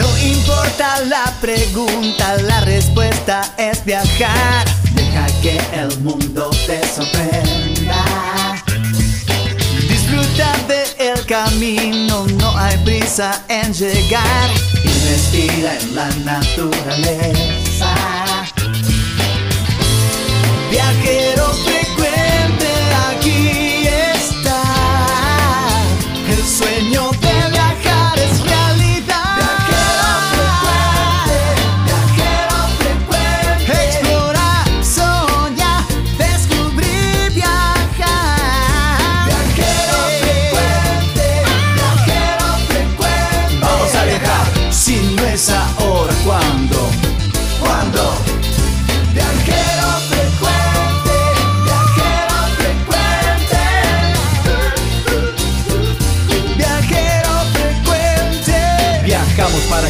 No importa la pregunta, la respuesta es viajar. Deja que el mundo te sorprenda. Disfruta del camino, no hay prisa en llegar. Investiga en la naturaleza. Viajero frecuente, aquí está. El sueño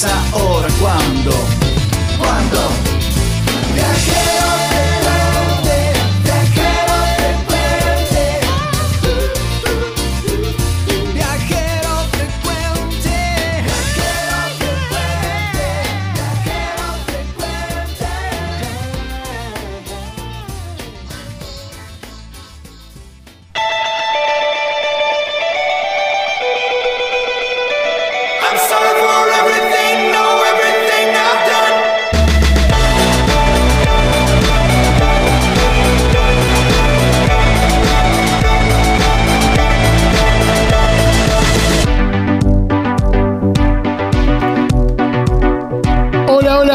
Si no es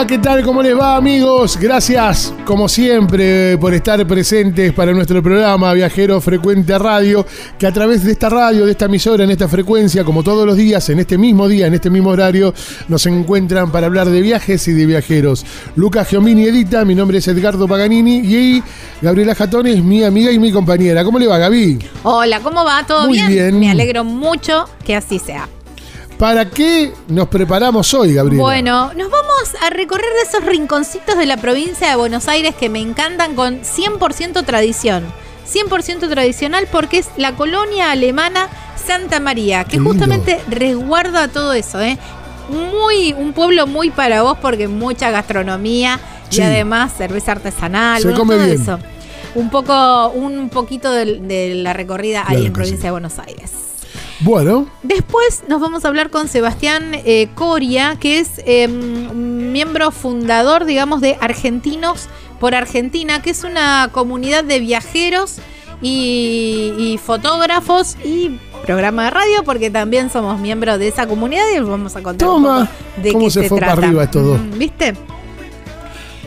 Hola, ¿qué tal? ¿Cómo les va amigos? Gracias, como siempre, por estar presentes para nuestro programa Viajero Frecuente Radio, que a través de esta radio, de esta emisora, en esta frecuencia, como todos los días, en este mismo día, en este mismo horario, nos encuentran para hablar de viajes y de viajeros. Lucas Giomini edita, mi nombre es Edgardo Paganini y ahí Gabriela Jatón es mi amiga y mi compañera. ¿Cómo le va, Gaby? Hola, ¿cómo va? ¿Todo Muy bien? bien. Me alegro mucho que así sea. ¿Para qué nos preparamos hoy, Gabriela? Bueno, nos vamos a recorrer de esos rinconcitos de la provincia de Buenos Aires que me encantan con 100% tradición. 100% tradicional porque es la colonia alemana Santa María, que justamente resguarda todo eso, ¿eh? Muy, un pueblo muy para vos porque mucha gastronomía Sí. y además cerveza artesanal, Se bueno, come todo bien. eso. Un poco, un poquito de, de la recorrida Claro ahí en provincia sí. de Buenos Aires. Bueno, Después nos vamos a hablar con Sebastián eh, Coria, que es eh, miembro fundador, digamos, de Argentinos por Argentina, que es una comunidad de viajeros y, y fotógrafos y programa de radio, porque también somos miembros de esa comunidad y les vamos a contar un Toma, poco de cómo qué se se, fue para arriba estos dos. Mm, ¿Viste?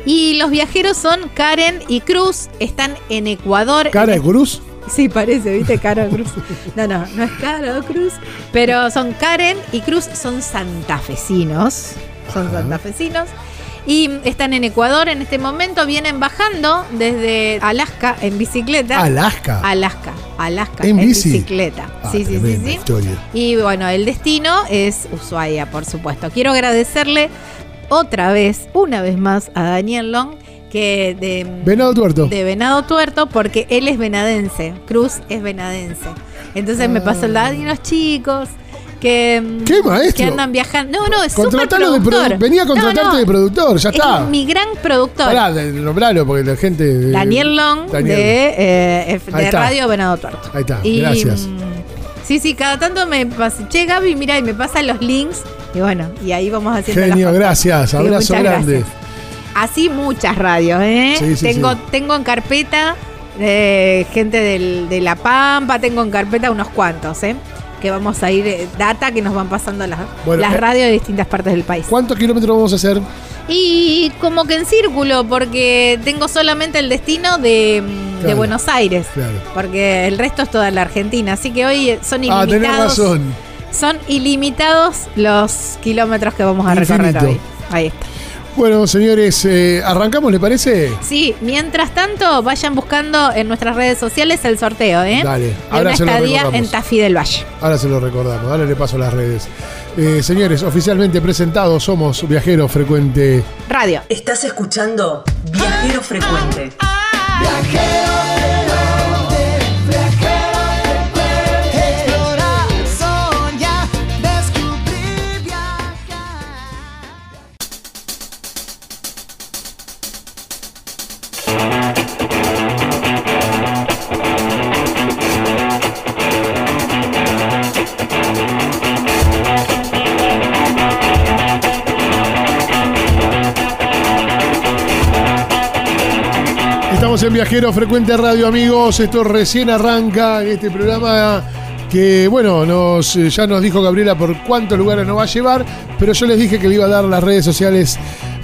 Y los viajeros son Karen y Cruz, están en Ecuador. cara de cruz. Sí, parece, ¿viste? Caro Cruz. No, no, no es Caro Cruz. Pero son Karen y Cruz, son santafesinos. Son santafesinos. Y están en Ecuador en este momento. Vienen bajando desde Alaska en bicicleta. Alaska. Alaska. Alaska. ¿En En, bici? bicicleta. Ah, sí, sí, sí, sí. historia. Y bueno, el destino es Ushuaia, por supuesto. Quiero agradecerle otra vez, una vez más, a Daniel Long, que de, Venado tuerto. de Venado Tuerto, porque él es venadense, Cruz es venadense. Entonces me pasó el dato y unos chicos que, mm, ¿Qué maestro? que andan viajando. No, no, es Contratalo de productor. produ- Venía a contratarte No, no, de productor, ya está. Es mi gran productor. Pará, de- nombralo porque la gente. de- Daniel Long Daniel. de, eh, de. Radio Venado Tuerto. Ahí está, Y, gracias. mm, Sí, sí, cada tanto me pasa. Che, Gaby, mira, y me pasan los links. Y bueno, y ahí vamos haciendo las Genio, fotos. gracias. Abrazo grande. gracias. Así muchas radios, ¿eh? Sí, sí, tengo, sí. tengo en carpeta eh, gente del- de La Pampa, tengo en carpeta unos cuantos, ¿eh? Que vamos a ir, eh, data que nos van pasando las, Bueno, las eh, radios de distintas partes del país. ¿Cuántos kilómetros vamos a hacer? Y como que en círculo, porque tengo solamente el destino de, mm, de. Buenos Aires. Claro. Porque el resto es toda la Argentina. Así que hoy son Ah, tenés ilimitados. razón. son ilimitados los kilómetros que vamos a recorrer hoy. Ahí está. Bueno, señores, eh, ¿arrancamos, le parece? Sí, mientras tanto, vayan buscando en nuestras redes sociales el sorteo, ¿eh? Dale, ahora una se lo estadía recordamos. en Tafí del Valle. Ahora se lo recordamos, ahora le paso las redes. Eh, señores, oficialmente presentados somos Viajero Frecuente. Radio. Estás escuchando Viajero Frecuente. Explorar, en Viajero Frecuente Radio, amigos. Esto recién arranca este programa que, bueno, nos, eh, ya nos dijo Gabriela por cuántos lugares nos va a llevar, pero yo les dije que le iba a dar las redes sociales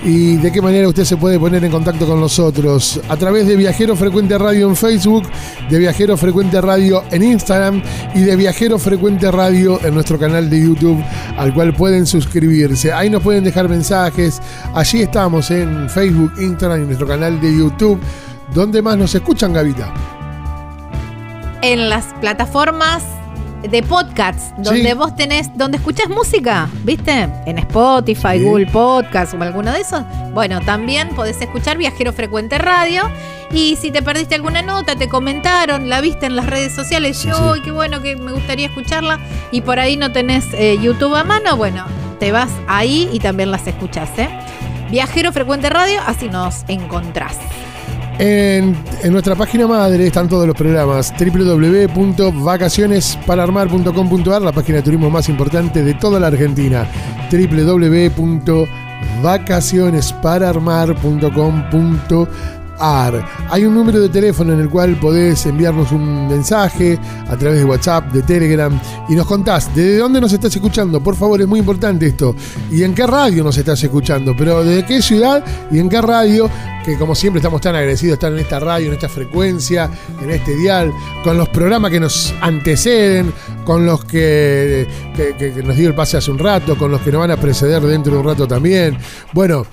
y de qué manera usted se puede poner en contacto con nosotros. A través de Viajero Frecuente Radio en Facebook, de Viajero Frecuente Radio en Instagram y de Viajero Frecuente Radio en nuestro canal de YouTube, al cual pueden suscribirse. Ahí nos pueden dejar mensajes. Allí estamos en Facebook, Instagram y nuestro canal de YouTube. ¿Dónde más nos escuchan, Gavita? En las plataformas de podcasts, donde Sí. vos tenés, donde escuchás música, ¿viste? En Spotify, Sí. Google Podcast o alguno de esos. Bueno, también podés escuchar Viajero Frecuente Radio. Y si te perdiste alguna nota, te comentaron, la viste en las redes sociales, yo, sí. "Uy, qué bueno que me gustaría escucharla. Y por ahí no tenés eh, YouTube a mano, bueno, te vas ahí y también las escuchás, ¿eh? Viajero Frecuente Radio, así nos encontrás. En, nuestra página madre están todos los programas www.vacacionespararmar.com.ar, la página de turismo más importante de toda la Argentina. www.vacacionespararmar.com.ar. Hay un número de teléfono en el cual podés enviarnos un mensaje a través de WhatsApp, de Telegram y nos contás desde dónde nos estás escuchando. Por favor, es muy importante esto. Y en qué radio nos estás escuchando, pero desde qué ciudad y en qué radio que como siempre estamos tan agradecidos de estar en esta radio, en esta frecuencia, en este dial, con los programas que nos anteceden, con los que- que- que nos dio el pase hace un rato, con los que nos van a preceder dentro de un rato también. Bueno,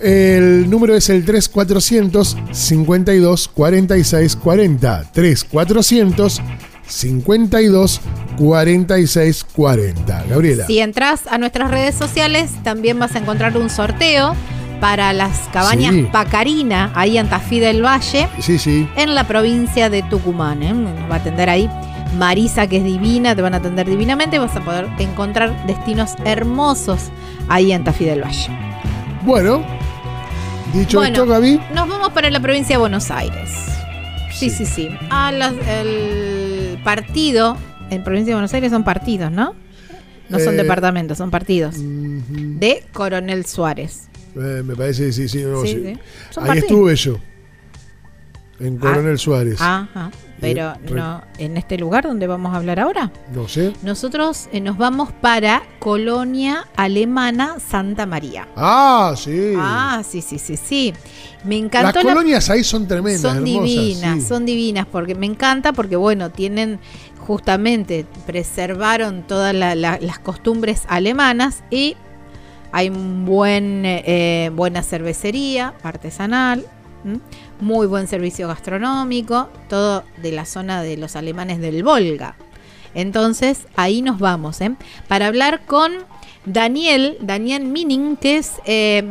el número es el 3400 52 46 40. 3400 52 46 40. Gabriela. Si entras a nuestras redes sociales, también vas a encontrar un sorteo para las cabañas Sí. Pacarina, ahí en Tafí del Valle, Sí, sí. en la provincia de Tucumán. ¿eh? Nos va a atender ahí Marisa, que es divina, te van a atender divinamente. Vas a poder encontrar destinos hermosos ahí en Tafí del Valle. Bueno, dicho Bueno. esto, Gaby. Nos vamos para la provincia de Buenos Aires. Sí, Sí. sí, sí. A las- el partido, en provincia de Buenos Aires son partidos, ¿no? No son Eh, departamentos, son partidos. De Coronel Suárez. Eh, me parece, sí, sí. no, Sí, sí. Ahí partidos. estuve yo. En Coronel Suárez. Ajá. Pero Re- no, en este lugar donde vamos a hablar ahora, No sé. nosotros eh, nos vamos para Colonia Alemana Santa María. Ah, sí. Ah, sí, sí, sí, sí. Me Las encantó la colonias ahí son tremendas, son hermosas. divinas, sí. son divinas, porque me encanta, porque bueno, tienen justamente, preservaron todas la- la- las costumbres alemanas y hay un buen, eh, buena cervecería artesanal, ¿m? muy buen servicio gastronómico, todo de la zona de los alemanes del Volga. Entonces, ahí nos vamos, ¿eh? Para hablar con Daniel, Daniel Mining, que es eh,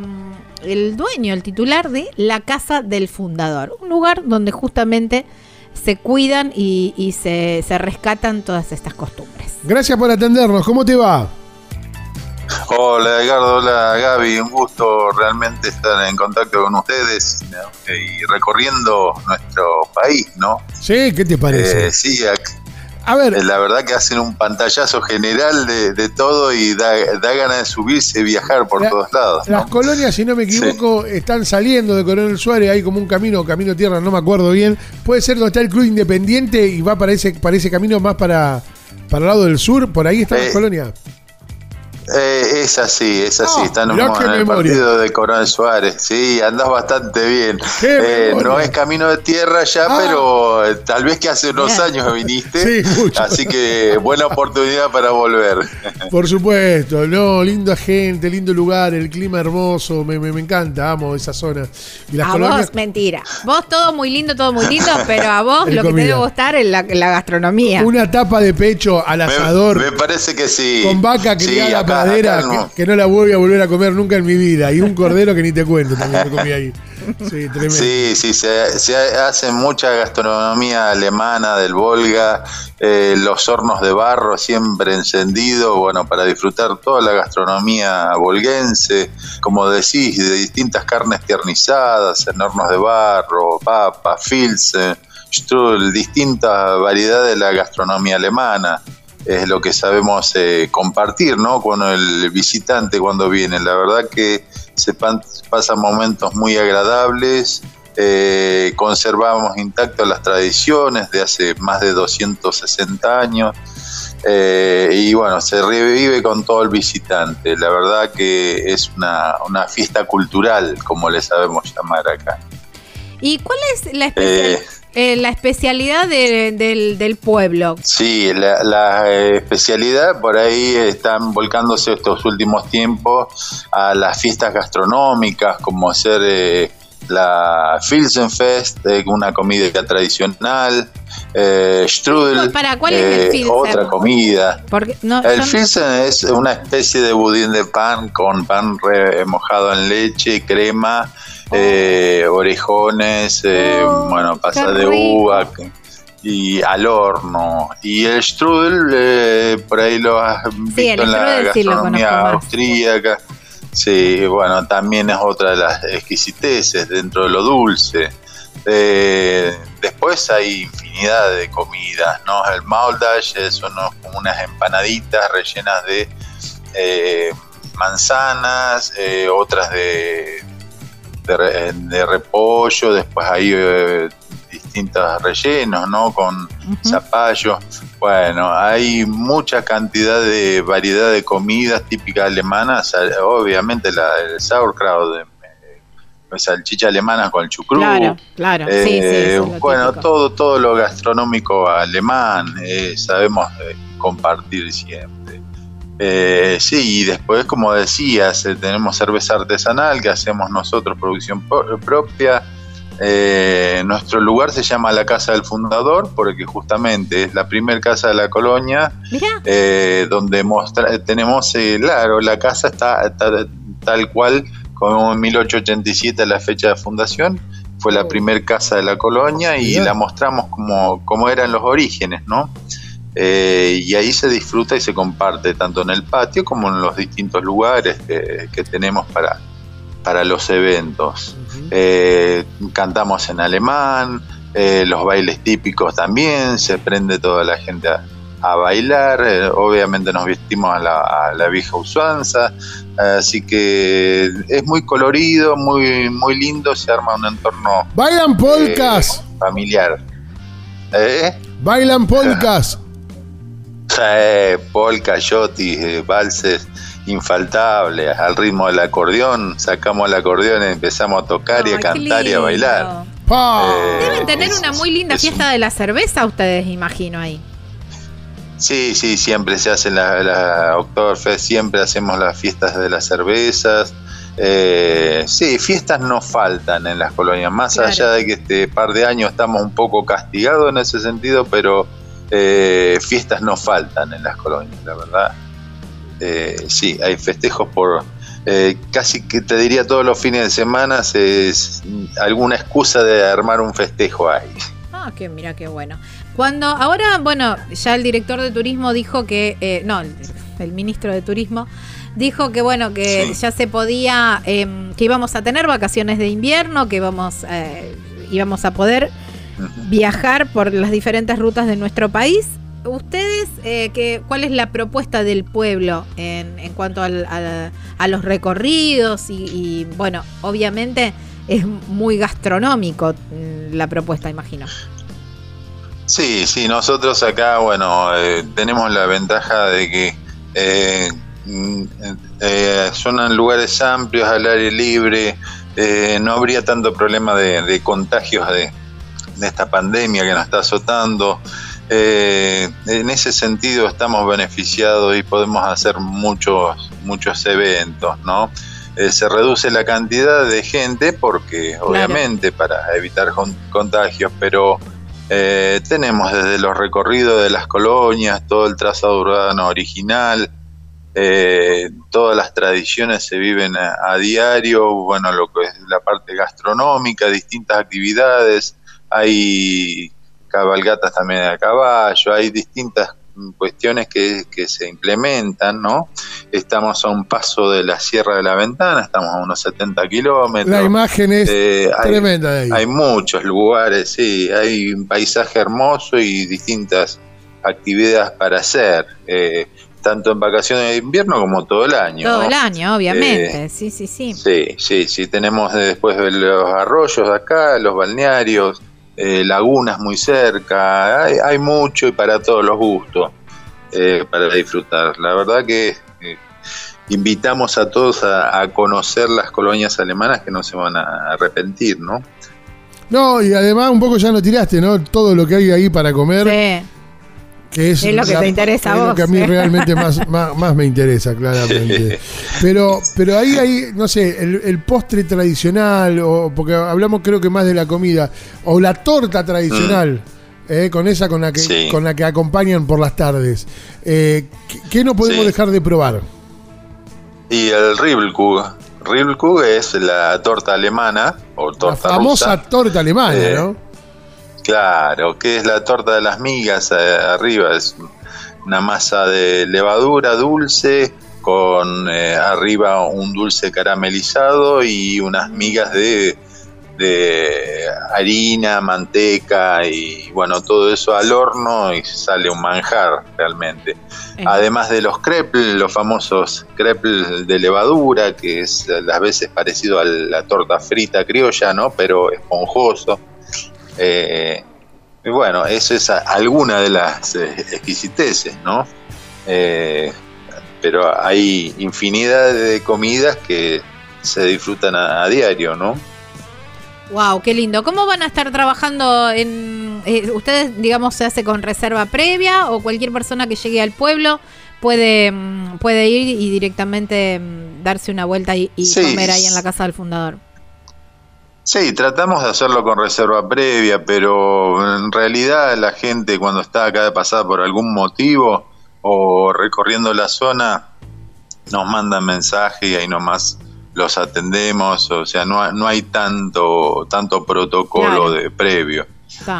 el dueño, el titular de la Casa del Fundador, un lugar donde justamente se cuidan y, y se, se rescatan todas estas costumbres. Gracias por atendernos. ¿Cómo te va? Hola Edgardo, hola Gaby, un gusto realmente estar en contacto con ustedes ¿no? y recorriendo nuestro país, ¿no? Sí, ¿qué te parece? Eh, sí, A ver, Eh, La verdad que hacen un pantallazo general de, de todo y da, da ganas de subirse y viajar por La- todos lados. las colonias, si no me equivoco, están saliendo de Coronel Suárez, hay como un camino, camino tierra, no me acuerdo bien. Puede ser donde está el Club Independiente y va para ese, para ese camino más para, para el lado del sur, por ahí están las Eh, colonias. Eh, es así, es así. Oh, Están en, en el memoria. partido de Coronel Suárez. Sí, andás bastante bien. Eh, memoria. no es camino de tierra ya, Ah. pero eh, tal vez que hace unos Bien. años viniste. Sí, mucho. Así que buena oportunidad para volver. Por supuesto, no, linda gente, lindo lugar, el clima hermoso, me, me, me encanta, amo esa zona. Y las a colonias. vos, mentira. Vos todo muy lindo, todo muy lindo, pero a vos lo que te debe gustar es la, la gastronomía. Una tapa de pecho al asador me parece que sí. con vaca Sí, criada acá- no. que, que no la voy a volver a comer nunca en mi vida. Y un cordero que ni te cuento también me comí ahí. Sí, tremendo. Sí, sí, se, se hace mucha gastronomía alemana del Volga, eh, los hornos de barro siempre encendidos, bueno, para disfrutar toda la gastronomía volguense, como decís, de distintas carnes tiernizadas, en hornos de barro, papa, filze, strudel, distintas variedades de la gastronomía alemana. Es lo que sabemos eh, compartir, ¿no? Con el visitante cuando viene. La verdad que se pan- pasan momentos muy agradables, eh, conservamos intactas las tradiciones de hace más de 260 años eh, y bueno, se revive con todo el visitante. La verdad que es una, una fiesta cultural, como le sabemos llamar acá. ¿Y cuál es la, especial- Eh. la especialidad de- del, del pueblo? Sí, la, la, eh, especialidad por ahí están volcándose estos últimos tiempos a las fiestas gastronómicas, como hacer eh, la Filsenfest, eh, una comida tradicional, eh, Strudel, Para, ¿cuál es el otra comida. Porque no, El yo- Filsen es una especie de budín de pan con pan re- mojado en leche, crema, eh, orejones, eh, Oh, bueno, pasas qué de uva y al horno. Y el strudel, eh, por ahí lo has visto en la sí gastronomía austríaca. Sí, bueno, también es otra de las exquisiteces dentro de lo dulce. Eh, después hay infinidad de comidas, ¿no? El Mauldash son unos- como unas empanaditas rellenas de eh, manzanas, eh, otras de, de, re- de repollo, después hay eh, distintos rellenos, ¿no? Con Ujú. zapallo. Bueno, hay mucha cantidad de variedad de comidas típicas alemanas, eh, obviamente la, el sauerkraut, eh, salchicha alemana con chucrut. Claro, claro. sí, sí, Eh, es bueno, típico. todo, todo lo gastronómico alemán, eh, sabemos eh, compartir siempre. Eh, sí, y después, como decías, eh, tenemos cerveza artesanal que hacemos nosotros, producción propia. Eh, nuestro lugar se llama la Casa del Fundador porque justamente es la primera casa de la colonia eh, donde mostra- tenemos, eh, claro, la casa está, está tal cual como en 1887 la fecha de fundación, fue la Oh. primer casa de la colonia y la mostramos como, como eran los orígenes, ¿no? Eh, y ahí se disfruta y se comparte tanto en el patio como en los distintos lugares que, que tenemos para, para los eventos. Eh, cantamos en alemán, eh, los bailes típicos también, se prende toda la gente a, a bailar, eh, obviamente nos vestimos a la, a la vieja usanza, así que es muy colorido, muy, muy lindo, se arma un entorno Bailan polcas, familiar. Bailan polcas. Eh, polka, yotis, eh, valses infaltables, al ritmo del acordeón, sacamos el acordeón y empezamos a tocar y a cantar y a bailar. Eh, Deben tener es- una muy linda es fiesta un- de la cerveza, ustedes, imagino, ahí. Sí, sí, siempre se hace la, la Oktoberfest, siempre hacemos las fiestas de las cervezas. Eh, sí, fiestas no faltan en las colonias, más Claro. allá de que este par de años estamos un poco castigados en ese sentido, pero eh, fiestas no faltan en las colonias, la verdad. Eh, sí, hay festejos por eh, casi que te diría todos los fines de semana, se- es alguna excusa de armar un festejo ahí. Ah, que mira qué bueno. Cuando ahora, bueno, ya el director de turismo dijo que, eh, no, el, el ministro de turismo dijo que bueno que Sí. ya se podía, eh, que íbamos a tener vacaciones de invierno, que íbamos, eh, íbamos a poder Viajar por las diferentes rutas de nuestro país. ustedes, eh, que, ¿cuál es la propuesta del pueblo en, en cuanto al- al- a los recorridos? Y, y, bueno, obviamente es muy gastronómico mm, la propuesta, imagino. Sí, sí, nosotros acá, bueno, eh, tenemos la ventaja de que eh, mm, eh, son lugares amplios, al aire libre, eh, no habría tanto problema de, de contagios de, de esta pandemia que nos está azotando. Eh, en ese sentido estamos beneficiados y podemos hacer muchos, muchos eventos, ¿no? Eh, se reduce la cantidad de gente porque, obviamente, para evitar con- contagios, pero eh, tenemos desde los recorridos de las colonias, todo el trazado urbano original, eh, todas las tradiciones se viven a, a diario, bueno, lo que es la parte gastronómica, distintas actividades, hay cabalgatas también a caballo, hay distintas cuestiones que, que se implementan, ¿no? Estamos a un paso de la Sierra de la Ventana, estamos a unos 70 kilómetros. La imagen es Eh, hay- tremenda de ahí. hay muchos lugares, sí, hay un paisaje hermoso y distintas actividades para hacer, eh, tanto en vacaciones de invierno como todo el año. Todo ¿no? el año, obviamente. sí, sí, sí. Sí, sí, sí, tenemos después de los arroyos de acá, los balnearios, eh, lagunas muy cerca, hay, hay mucho y para todos los gustos eh, para disfrutar. La verdad que eh, invitamos a todos a, a conocer las colonias alemanas que no se van a arrepentir, ¿no? No, y además un poco ya lo tiraste, ¿no? Todo lo que hay ahí para comer, Sí. Que es, Es lo que la- te interesa a es lo vos, que a mí realmente más, más, más me interesa, claramente. Pero, pero ahí hay, no sé, el, el postre tradicional, o porque hablamos creo que más de la comida, o la torta tradicional. eh, con esa con la que Sí. con la que acompañan por las tardes Eh, ¿qué, qué no podemos Sí. dejar de probar? Y el Ribbelkug. Ribbelkug es la torta alemana o La torta famosa rusa. torta alemana, Eh, ¿no? Claro, que es la torta de las migas eh, arriba, es una masa de levadura dulce con eh, arriba un dulce caramelizado y unas migas de, de harina, manteca y bueno, todo eso al horno y sale un manjar realmente. Además de los crepes, los famosos crepes de levadura, que es a las veces parecido a la torta frita criolla, ¿no? Pero esponjoso. Eh, y bueno, eso es alguna de las eh, exquisiteces, ¿no? Eh, pero hay infinidad de comidas que se disfrutan a, a diario, ¿no? Wow, qué lindo. ¿Cómo van a estar trabajando en eh, ustedes, digamos, se hace con reserva previa o cualquier persona que llegue al pueblo puede mm, puede ir y directamente mm, darse una vuelta y, y Sí. comer ahí en la casa del fundador? Sí, tratamos de hacerlo con reserva previa, pero en realidad la gente cuando está acá de pasada por algún motivo o recorriendo la zona nos mandan mensaje y ahí nomás los atendemos, o sea, no, no hay tanto tanto protocolo Claro. de previo.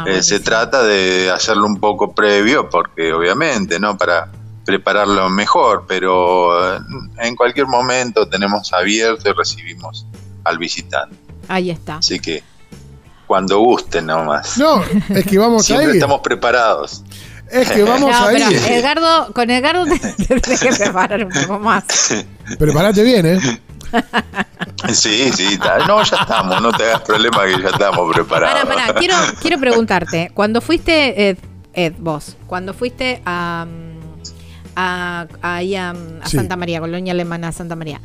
Eh, se trata de hacerlo un poco previo porque obviamente, ¿no? Para prepararlo mejor, pero eh, en cualquier momento tenemos abierto y recibimos al visitante. Ahí está. Así que cuando gusten nomás. No, es que vamos a Siempre ir. estamos preparados. Es que vamos no, a pero ir. Edgardo, con Edgardo te, te tenés que preparar un poco más. Prepárate bien, ¿eh? Sí, sí, no, ya estamos, no te hagas problema que ya estamos preparados. Pará, pará, quiero, quiero preguntarte, cuando fuiste, Ed, Ed, vos, cuando fuiste a, mm, a, ahí a, a Sí. Santa María, Colonia Alemana Santa María,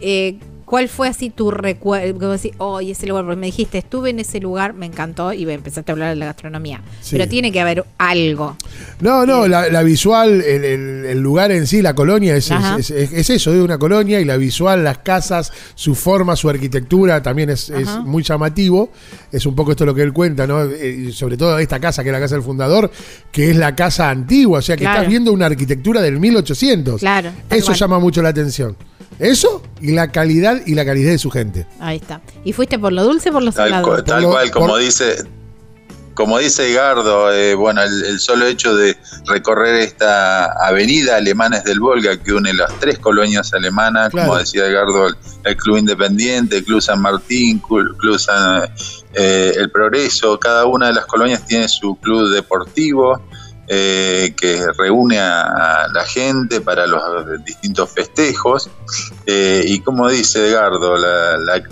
eh, ¿cuál fue así tu recuerdo? Decir, oh, ese lugar, porque me dijiste, estuve en ese lugar, me encantó y empezaste a hablar de la gastronomía. Sí. Pero tiene que haber algo. No, no, la, la visual, el, el- el lugar en sí, la colonia, es, Ajá. es, es- es eso, es una colonia y la visual, las casas, su forma, su arquitectura también es, muy llamativo. Es un poco esto lo que él cuenta, ¿no? Eh, sobre todo esta casa, que es la casa del fundador, que es la casa antigua, o sea que Claro. estás viendo una arquitectura del 1800. Claro, Eso llama mucho la atención. Eso y la calidad y la calidad de su gente. Ahí está. ¿Y fuiste por lo dulce o por lo Tal, salado? cual- tal lo- cual, como por- dice como dice Edgardo, eh, bueno, el, el solo hecho de recorrer esta avenida Alemanes del Volga que une las tres colonias alemanas, Claro. como decía Edgardo, el, el Club Independiente, el Club San Martín, Club, Club San- eh, El Progreso, cada una de las colonias tiene su club deportivo, eh, que reúne a, la gente para los distintos festejos. Eh, y como dice Edgardo, la, la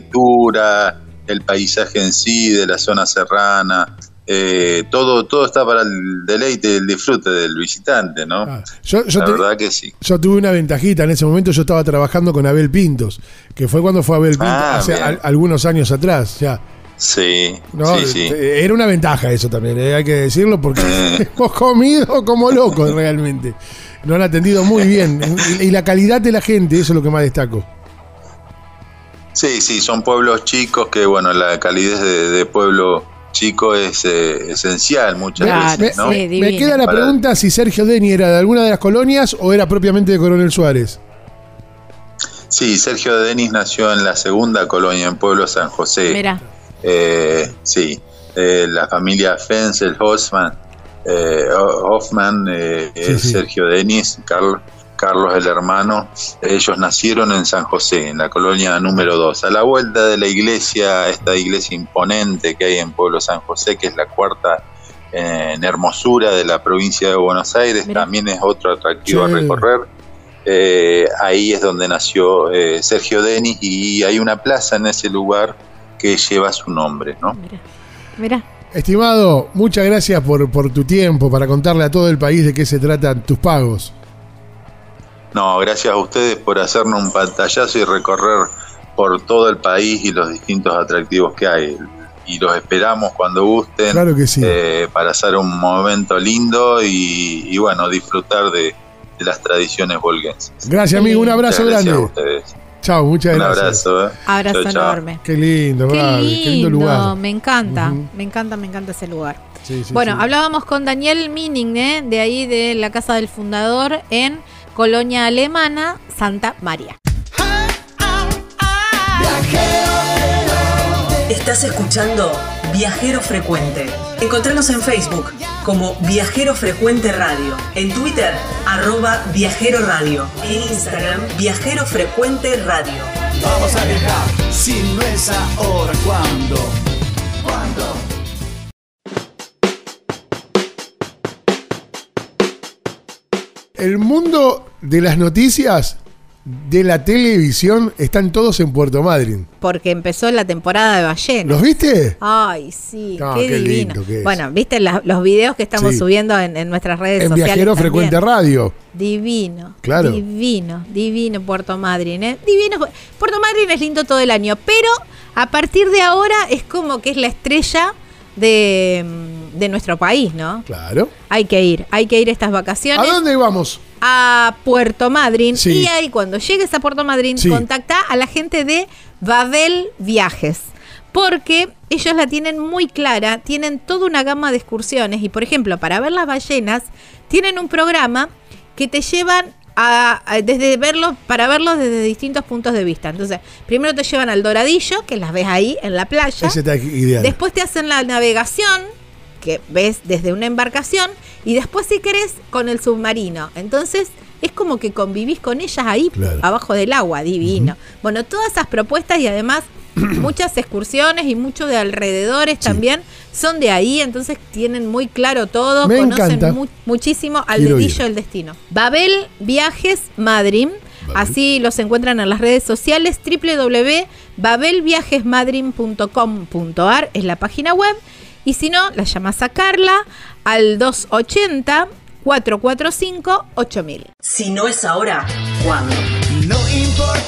arquitectura, el paisaje en sí de la zona serrana, eh, todo, todo está para el deleite y el disfrute del visitante, ¿no? Ah, yo, yo la te- verdad que sí. yo tuve una ventajita. En ese momento yo estaba trabajando con Abel Pintos, que fue cuando fue Abel Pintos, Ah, hace algunos años atrás ya. Sí, ¿no? sí, sí. Eh, Era una ventaja eso también, eh, hay que decirlo, porque hemos comido como locos realmente. Nos han atendido muy bien. Y, la calidad de la gente, eso es lo que más destaco. Sí, sí, son pueblos chicos que, bueno, la calidez de, de pueblo chico es eh, esencial muchas Claro, veces, ¿no? sí. Me queda la pregunta si Sergio Deni era de alguna de las colonias o era propiamente de Coronel Suárez. Sí, Sergio Denis nació en la segunda colonia, en Pueblo San José. Mira, Eh, sí, eh, la familia Fenzel, Hoffman, eh, Ho- Hoffman, Sí, sí. Sergio Denis, Carl- Carlos el hermano, ellos nacieron en San José, en la colonia número 2, a la vuelta de la iglesia, esta iglesia imponente que hay en Pueblo San José, que es la cuarta eh, en hermosura de la provincia de Buenos Aires, también es otro atractivo Sí. a recorrer. Eh, ahí es donde nació eh, Sergio Denis y hay una plaza en ese lugar que lleva su nombre, ¿no? mira, mira. Estimado, muchas gracias por, por tu tiempo para contarle a todo el país de qué se tratan tus pagos. No, gracias a ustedes por hacernos un pantallazo y recorrer por todo el país y los distintos atractivos que hay. Y los esperamos cuando gusten Claro que sí. eh, para hacer un momento lindo y, y, bueno, disfrutar de, de las tradiciones volguenses. Gracias, amigo. Un abrazo Muchas gracias a grande. ustedes. Chao, muchas Un gracias. abrazo. ¿eh? Abrazo Chau, chau. enorme. Qué lindo, Qué Gaby, lindo, qué lindo lugar. me encanta, me encanta, me encanta ese lugar. Sí, sí, bueno, sí. hablábamos con Daniel Mining, ¿eh? de ahí de la casa del fundador en Colonia Alemana, Santa María. Estás escuchando Viajero Frecuente. Encontranos en Facebook como Viajero Frecuente Radio, en Twitter arroba Viajero Radio, en Instagram Viajero Frecuente Radio. Vamos a viajar, si no es ahora, ¿cuándo? ¿Cuándo? El mundo de las noticias de la televisión están todos en Puerto Madryn. Porque empezó la temporada de ballenas. ¿Los viste? Ay, sí, No, qué, qué divino. lindo que es. Bueno, viste la- los videos que estamos Sí. subiendo en, en nuestras redes En sociales. Viajero también. Frecuente Radio. Divino. Claro. Divino, divino Puerto Madryn, ¿eh? Divino. Puerto Madryn es lindo todo el año, pero a partir de ahora es como que es la estrella de, mm, de nuestro país, ¿no? Claro. Hay que ir, hay que ir estas ¿A vacaciones dónde vamos? a Puerto Madryn. Sí. Y ahí cuando llegues a Puerto Madryn, Sí. contacta a la gente de Babel Viajes. Porque ellos la tienen muy clara, tienen toda una gama de excursiones. Y por ejemplo, para ver las ballenas, tienen un programa que te llevan a, a- desde verlos, para verlos desde distintos puntos de vista. Entonces, primero te llevan al Doradillo, que las ves ahí en la playa. Ese está ideal. Después te hacen la navegación, que ves desde una embarcación, y después si querés con el submarino. Entonces es como que convivís con ellas ahí Claro. abajo del agua, divino. Bueno, todas esas propuestas y además muchas excursiones y muchos de alrededores también son de ahí, entonces tienen muy claro todo, Me conocen encanta. mu- muchísimo al Quiero dedillo ir. el destino. Babel Viajes Madrid. Así los encuentran en las redes sociales www.babelviajesmadrid.com.ar es la página web y si no, la llamas a Carla al 280 445 8000. Si no es ahora, ¿cuándo?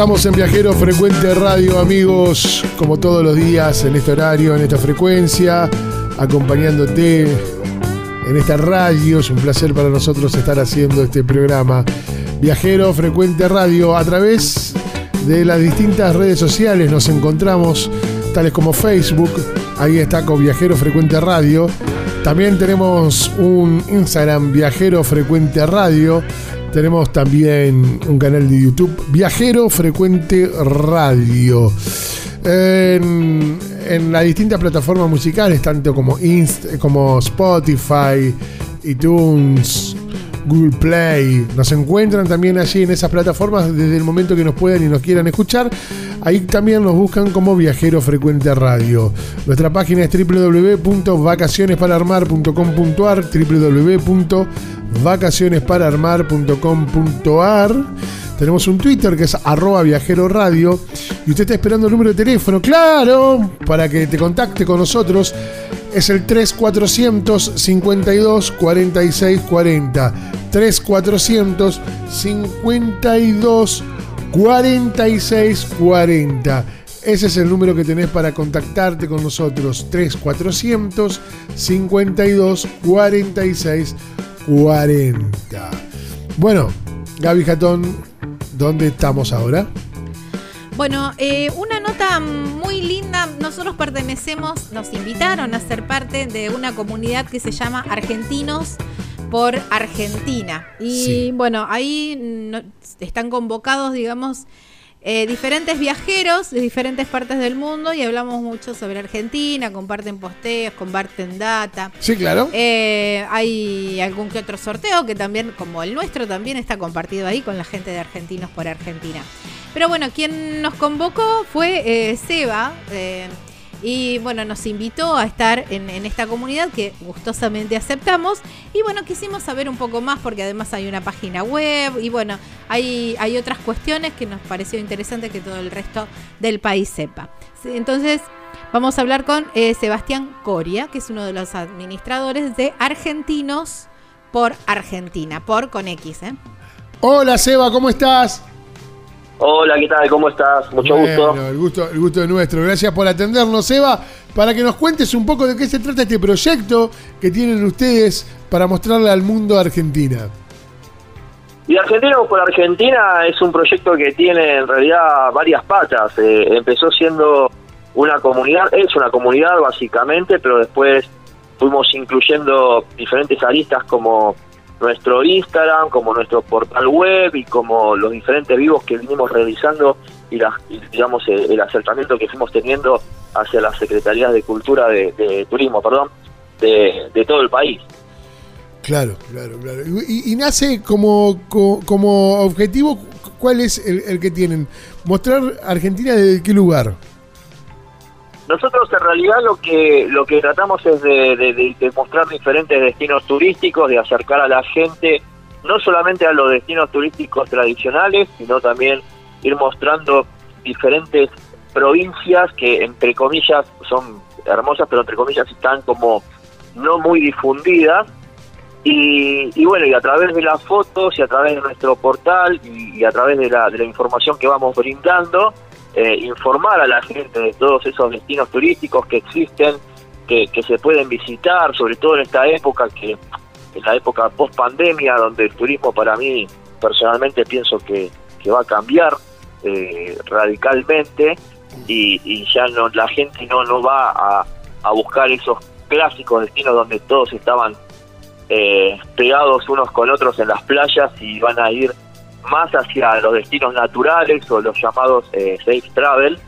estamos en Viajero Frecuente Radio, amigos, como todos los días, en este horario, en esta frecuencia, acompañándote en esta radio. Es un placer para nosotros estar haciendo este programa Viajero Frecuente Radio a través de las distintas redes sociales. Nos encontramos tales como Facebook, ahí está con Viajero Frecuente Radio. También tenemos un Instagram Viajero Frecuente Radio. Tenemos también un canal de YouTube, Viajero Frecuente Radio. En, las distintas plataformas musicales, tanto como, Inst como Spotify, iTunes, Google Play. Nos encuentran también allí en esas plataformas desde el momento que nos puedan y nos quieran escuchar. Ahí también nos buscan como Viajero Frecuente Radio. Nuestra página es www.vacacionesparaarmar.com.ar www.vacacionesparaarmar.com.ar tenemos un Twitter que es arroba viajero radio y usted está esperando el número de teléfono, claro, para que te contacte con nosotros. Es el 3400 52 46 40. 3400 52 46 40. Ese es el número que tenés para contactarte con nosotros. 3400 52 46 40. Bueno, Gaby Jatón, ¿dónde estamos ahora? Bueno, eh, una nota muy linda. Nosotros pertenecemos, nos invitaron a ser parte de una comunidad que se llama Argentinos por Argentina. Y Sí. bueno, ahí no- están convocados, digamos, eh, diferentes viajeros de diferentes partes del mundo y hablamos mucho sobre Argentina, comparten posteos, comparten data. Sí, claro. Eh, hay algún que otro sorteo que también, como el nuestro, también está compartido ahí con la gente de Argentinos por Argentina. Pero bueno, quien nos convocó fue eh, Seba. Y bueno, nos invitó a estar en, esta comunidad que gustosamente aceptamos. Y bueno, quisimos saber un poco más porque además hay una página web y bueno, hay, hay otras cuestiones que nos pareció interesante que todo el resto del país sepa. Entonces, vamos a hablar con eh, Sebastián Coria, que es uno de los administradores de Argentinos por Argentina, por con X, ¿eh? Hola Seba, ¿cómo estás? Hola, ¿qué tal? ¿Cómo estás? Mucho gusto. El gusto, el gusto es nuestro. Gracias por atendernos, Seba. Para que nos cuentes un poco de qué se trata este proyecto que tienen ustedes para mostrarle al mundo a Argentina. Y Argentinos por Argentina es un proyecto que tiene en realidad varias patas. Eh, empezó siendo una comunidad, es una comunidad básicamente, pero después fuimos incluyendo diferentes aristas como nuestro Instagram, como nuestro portal web y como los diferentes vivos que vinimos realizando y, las, y, digamos el, el acercamiento que fuimos teniendo hacia las secretarías de cultura de, turismo, perdón, de, todo el país. Claro, claro, claro. Y, nace como, co- como objetivo, ¿cuál es el que tienen? Mostrar Argentina desde qué lugar. Nosotros en realidad lo que lo que tratamos es de, mostrar diferentes destinos turísticos, de acercar a la gente no solamente a los destinos turísticos tradicionales, sino también ir mostrando diferentes provincias que entre comillas son hermosas, pero entre comillas están como no muy difundidas. Y, y bueno, y a través de las fotos y a través de nuestro portal y, a través de la información que vamos brindando, eh, informar a la gente de todos esos destinos turísticos que existen, que, se pueden visitar, sobre todo en esta época, que en la época post pandemia, donde el turismo para mí personalmente pienso que, que va a cambiar eh, radicalmente y, y ya no la gente no, no va a, a buscar esos clásicos destinos donde todos estaban eh, pegados unos con otros en las playas y van a ir más hacia los destinos naturales o los llamados eh, safe travel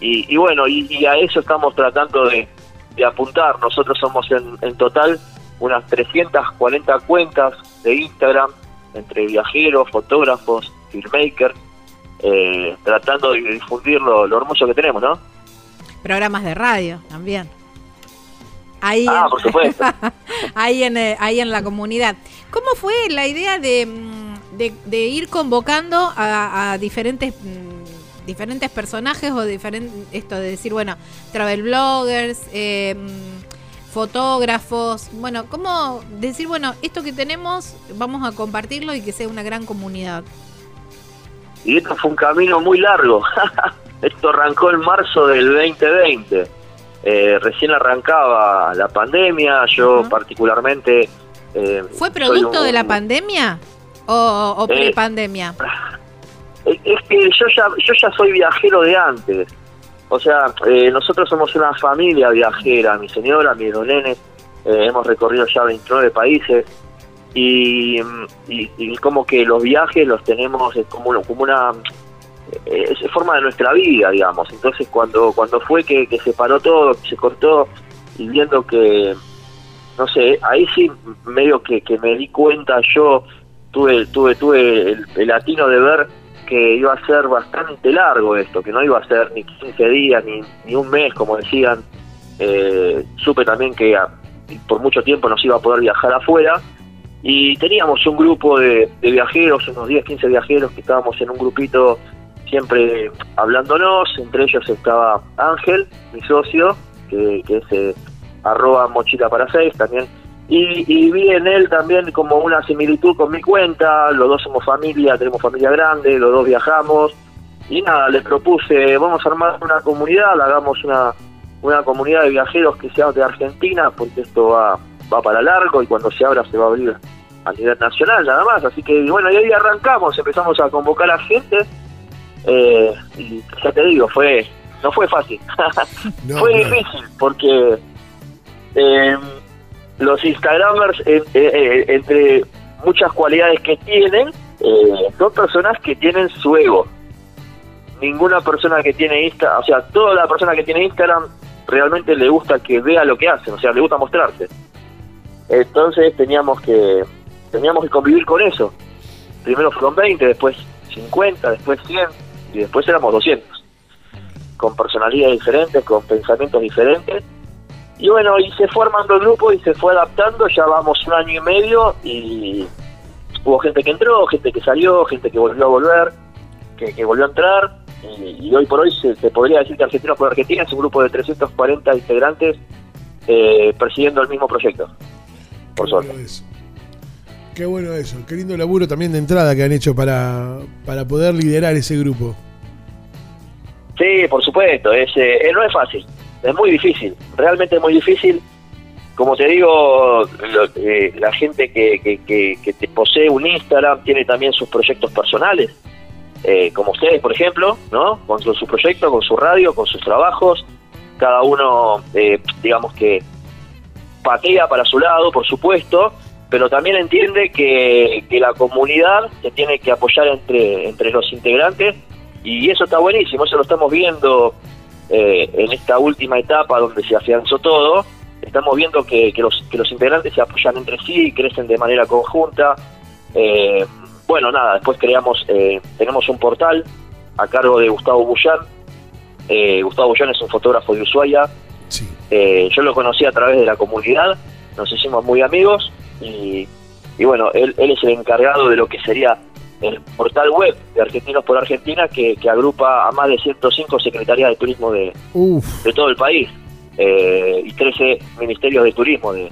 y, y bueno y, y a eso estamos tratando de, de apuntar nosotros somos en, en total unas 340 cuentas de Instagram entre viajeros fotógrafos filmmakers eh, tratando de difundir lo, lo hermoso que tenemos no Programas de radio también. Ahí, Ah, en, por supuesto. ahí, en, eh, ahí en la comunidad. ¿Cómo fue la idea de, mm, de, de ir convocando a, a diferentes mm, diferentes personajes o diferentes esto de decir bueno travel bloggers eh, mm, fotógrafos bueno cómo decir bueno esto que tenemos vamos a compartirlo y que sea una gran comunidad y esto fue un camino muy largo. esto arrancó en marzo del 2020. Eh, recién arrancaba la pandemia, yo particularmente... eh, ¿Fue producto de la pandemia o, o Eh, pre-pandemia? Es es que yo ya, yo ya soy viajero de antes. O sea, eh, nosotros somos una familia viajera. Mi señora, mis dos nenes, eh, hemos recorrido ya 29 países. Y, y, y como que los viajes los tenemos como, una- como una es forma de nuestra vida, digamos. Entonces, cuando cuando fue que, que se paró todo, que se cortó, y viendo que, no sé, ahí sí medio que, que me di cuenta yo, tuve tuve tuve el, el de ver que iba a ser bastante largo esto, que no iba a ser ni 15 días ni, ni un mes, como decían. Eh, supe también que por mucho tiempo nos iba a poder viajar afuera y teníamos un grupo de, viajeros, unos 10, 15 viajeros que estábamos en un grupito siempre hablándonos, entre ellos estaba Ángel, mi socio, que, que es eh, arroba mochila para seis también, y, y vi en él también como una similitud con mi cuenta, los dos somos familia, tenemos familia grande, los dos viajamos, y nada, les propuse, vamos a armar una comunidad, hagamos una, una comunidad de viajeros que sea de Argentina, porque esto va, va para largo y cuando se abra se va a abrir a nivel nacional nada más, así que bueno, y ahí arrancamos, empezamos a convocar a gente, eh, y ya te digo, fue no fue fácil, No, fue difícil, porque eh, los Instagramers, eh, eh, eh, entre muchas cualidades que tienen, son personas que tienen su ego. Ninguna persona que tiene Instagram, o sea, toda la persona que tiene Instagram realmente le gusta que vea lo que hacen, o sea, le gusta mostrarse. Entonces teníamos que teníamos que convivir con eso. Primero fueron 20, después 50, después 100 y después éramos 200. Con personalidades diferentes, con pensamientos diferentes. Y bueno, y se fue armando el grupo y se fue adaptando, ya vamos un año y medio y hubo gente que entró, gente que salió, gente que volvió a volver, que, que volvió a entrar. Y, y hoy por hoy se, se podría decir que Argentinos por Argentina es un grupo de 340 integrantes eh, persiguiendo el mismo proyecto. Por Qué suerte. bueno eso. Qué bueno eso. Qué lindo laburo también de entrada que han hecho para, para poder liderar ese grupo. Sí, por supuesto, es, eh, no es fácil, es muy difícil, realmente muy difícil. Como te digo, eh, la gente que, que, que, que te posee un Instagram tiene también sus proyectos personales, eh, como ustedes, por ejemplo, ¿no? Con, su- su proyecto, con su radio, con sus trabajos, cada uno, eh, digamos que patea para su lado, por supuesto, pero también entiende que, que la comunidad se tiene que apoyar entre, entre los integrantes y eso está buenísimo, eso lo estamos viendo eh, en esta última etapa donde se afianzó todo, estamos viendo que, que los, que los integrantes se apoyan entre sí y crecen de manera conjunta. Eh, bueno, nada, después creamos, eh, tenemos un portal a cargo de Gustavo Bullán. Eh, Gustavo Bullán es un fotógrafo de Ushuaia, Sí. eh, yo lo conocí a través de la comunidad, nos hicimos muy amigos y, y bueno, él, él es el encargado de lo que sería el portal web de Argentinos por Argentina que, que agrupa a más de 105 secretarías de turismo de, de todo el país eh, y 13 ministerios de turismo de,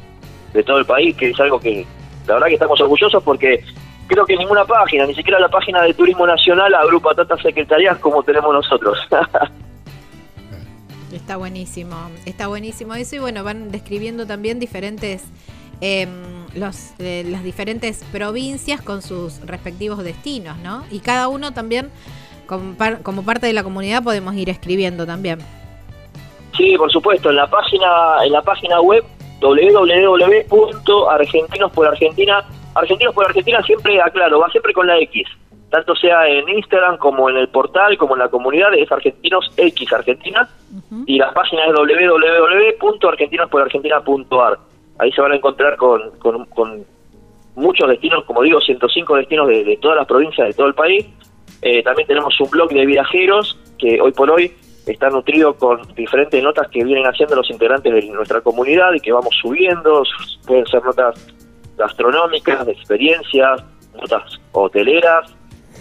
de todo el país, que es algo que la verdad que estamos orgullosos porque creo que ninguna página, ni siquiera la página de Turismo Nacional agrupa tantas secretarías como tenemos nosotros. Está buenísimo, está buenísimo eso y bueno, van describiendo también diferentes, em, los, eh, las diferentes provincias con sus respectivos destinos, ¿no? Y cada uno también, como, par- como parte de la comunidad, podemos ir escribiendo también. Sí, por supuesto, en la página en la página web www.argentinos por Argentina, Argentinos por Argentina siempre aclaro, va siempre con la X, tanto sea en Instagram como en el portal, como en la comunidad, es Argentinos X Argentina, y la página es www.argentinosporargentina.ar. Ahí se van a encontrar con, con, muchos destinos, como digo, 105 destinos de, de todas las provincias de todo el país. Eh, también tenemos un blog de viajeros que hoy por hoy está nutrido con diferentes notas que vienen haciendo los integrantes de nuestra comunidad y que vamos subiendo. Pueden ser notas gastronómicas, de experiencias, notas hoteleras,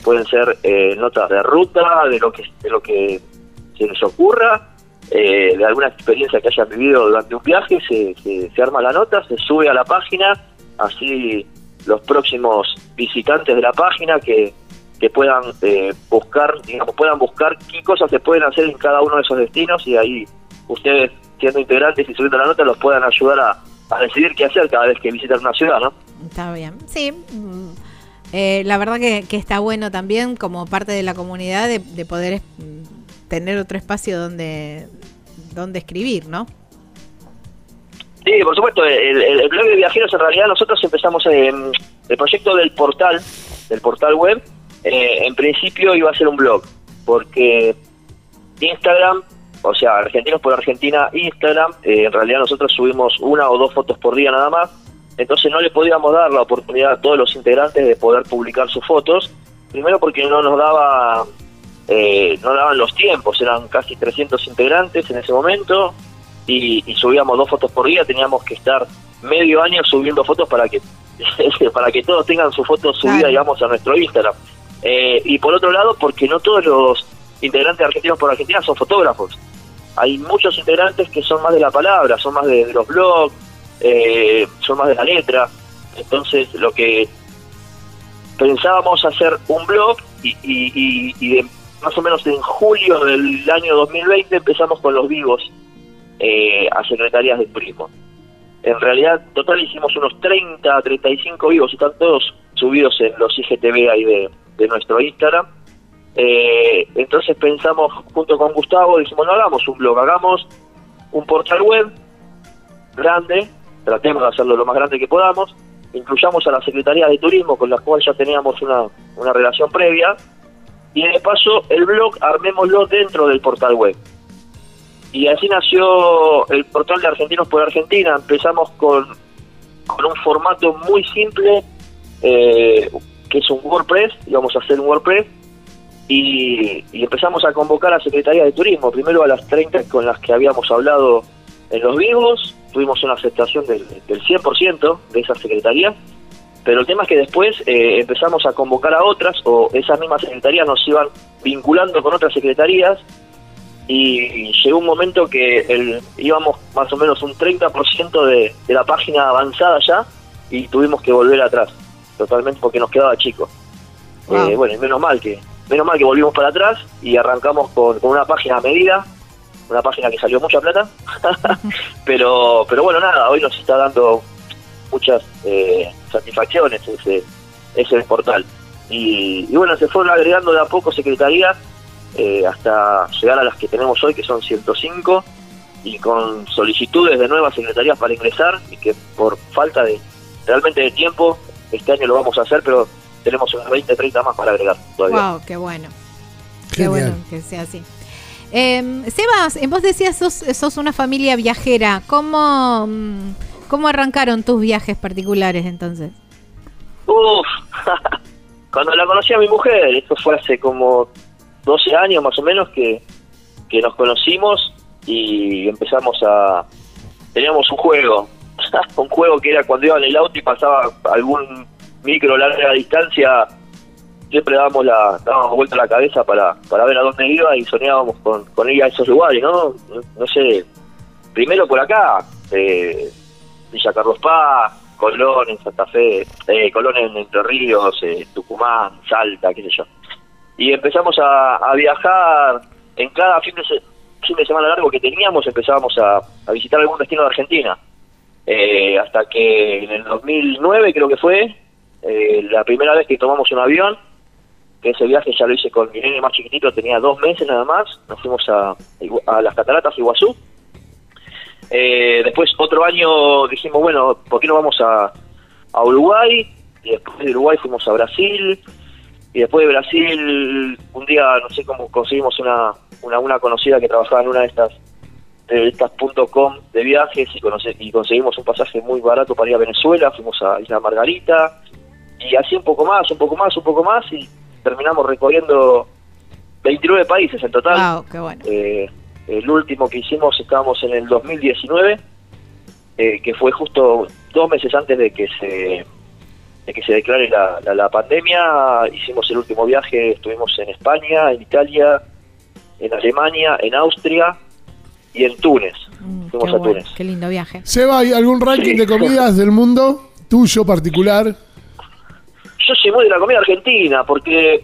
pueden ser eh, notas de ruta, de lo que de lo que se les ocurra, eh, de alguna experiencia que hayan vivido durante un viaje, se, se, se arma la nota, se sube a la página, así los próximos visitantes de la página que, que puedan eh, buscar, digamos, puedan buscar qué cosas se pueden hacer en cada uno de esos destinos y ahí ustedes, siendo integrantes y subiendo la nota, los puedan ayudar a, a decidir qué hacer cada vez que visitan una ciudad, ¿no? Está bien. Sí. eh, la verdad que, que está bueno también como parte de la comunidad de, de poder mm, tener otro espacio donde, donde escribir, ¿no? Sí, por supuesto, el, blog de viajeros en realidad nosotros empezamos el proyecto del portal, del portal web, eh, en principio iba a ser un blog, porque Instagram, o sea, Argentinos por Argentina, Instagram, eh, en realidad nosotros subimos una o dos fotos por día nada más, entonces no le podíamos dar la oportunidad a todos los integrantes de poder publicar sus fotos, primero porque no nos daba, eh, no daban los tiempos, eran casi 300 integrantes en ese momento, y, y subíamos dos fotos por día, teníamos que estar medio año subiendo fotos para que para que todos tengan su foto subida, Claro. digamos, a nuestro Instagram. Eh, y por otro lado, porque no todos los integrantes argentinos por Argentina son fotógrafos. Hay muchos integrantes que son más de la palabra, son más de, de los blogs, eh, son más de la letra. Entonces, lo que pensábamos hacer un blog y, y, y- y de- más o menos en julio del año 2020 empezamos con los vivos eh, a secretarías de turismo. En realidad, total hicimos unos 30, 35 vivos, están todos subidos en los IGTV ahí de, de nuestro Instagram. Eh, entonces pensamos junto con Gustavo, dijimos, no hagamos un blog, hagamos un portal web grande, tratemos de hacerlo lo más grande que podamos, incluyamos a la Secretaría de Turismo con la cual ya teníamos una, una relación previa, y de paso el blog armémoslo dentro del portal web. Y así nació el portal de Argentinos por Argentina. Empezamos con, con un formato muy simple, eh, que es un WordPress, íbamos a hacer un WordPress, y, y empezamos a convocar a Secretaría de Turismo, primero a las 30 con las que habíamos hablado en los vivos, tuvimos una aceptación del, del 100% de esas secretarías, pero el tema es que después eh, empezamos a convocar a otras, o esas mismas secretarías nos iban vinculando con otras secretarías, y llegó un momento que el, íbamos más o menos un 30% de, de la página avanzada ya y tuvimos que volver atrás totalmente porque nos quedaba chico. Wow. Eh, bueno, menos mal que menos mal que volvimos para atrás y arrancamos con, con una página a medida, una página que salió mucha plata, pero pero bueno, nada, hoy nos está dando muchas eh, satisfacciones ese, ese portal. Y, y bueno, se fueron agregando de a poco secretarías eh, hasta llegar a las que tenemos hoy, que son 105, y con solicitudes de nuevas secretarías para ingresar, y que por falta de realmente de tiempo, este año lo vamos a hacer, pero tenemos unas 20, 30 más para agregar todavía. Wow, qué bueno. Qué Genial. bueno que sea así. Eh, Sebas, vos decías sos, sos una familia viajera. ¿Cómo, mm, ¿Cómo arrancaron tus viajes particulares entonces? Uf, cuando la conocí a mi mujer, esto fue hace como 12 años más o menos que, que nos conocimos y empezamos a... Teníamos un juego, un juego que era cuando iba en el auto y pasaba algún micro larga distancia, siempre dábamos la dábamos vuelta la cabeza para, para ver a dónde iba y soñábamos con, con ir a esos lugares, ¿no? No, sé, primero por acá, eh, Villa Carlos Paz, Colón en Santa Fe, eh, Colón en Entre Ríos, eh, Tucumán, Salta, qué sé yo. Y empezamos a, viajar en cada fin de, fin de semana largo que teníamos, empezábamos a, visitar algún destino de Argentina. Eh, hasta que en el 2009 creo que fue, eh, la primera vez que tomamos un avión, que ese viaje ya lo hice con mi nene más chiquitito, tenía dos meses nada más, nos fuimos a, las cataratas Iguazú, eh, después otro año dijimos, bueno, ¿por qué no vamos a, a Uruguay? Y después de Uruguay fuimos a Brasil. Y después de Brasil, un día, no sé cómo conseguimos una, una, una conocida que trabajaba en una de estas de estas .com de viajes y, conoce- y conseguimos un pasaje muy barato para ir a Venezuela, fuimos a Isla Margarita y así un poco más, un poco más, un poco más y terminamos recorriendo 29 países en total. Wow, qué bueno. Eh, el último que hicimos estábamos en el 2019, eh, que fue justo dos meses antes de que se de que se declare la, la, la pandemia. Hicimos el último viaje, estuvimos en España, en Italia, en Alemania, en Austria y en Túnez. Mm, Fuimos a bueno, Túnez. qué lindo viaje. Seba, ¿hay algún ranking Sí. de comidas del mundo tuyo particular? Yo soy muy de la comida argentina porque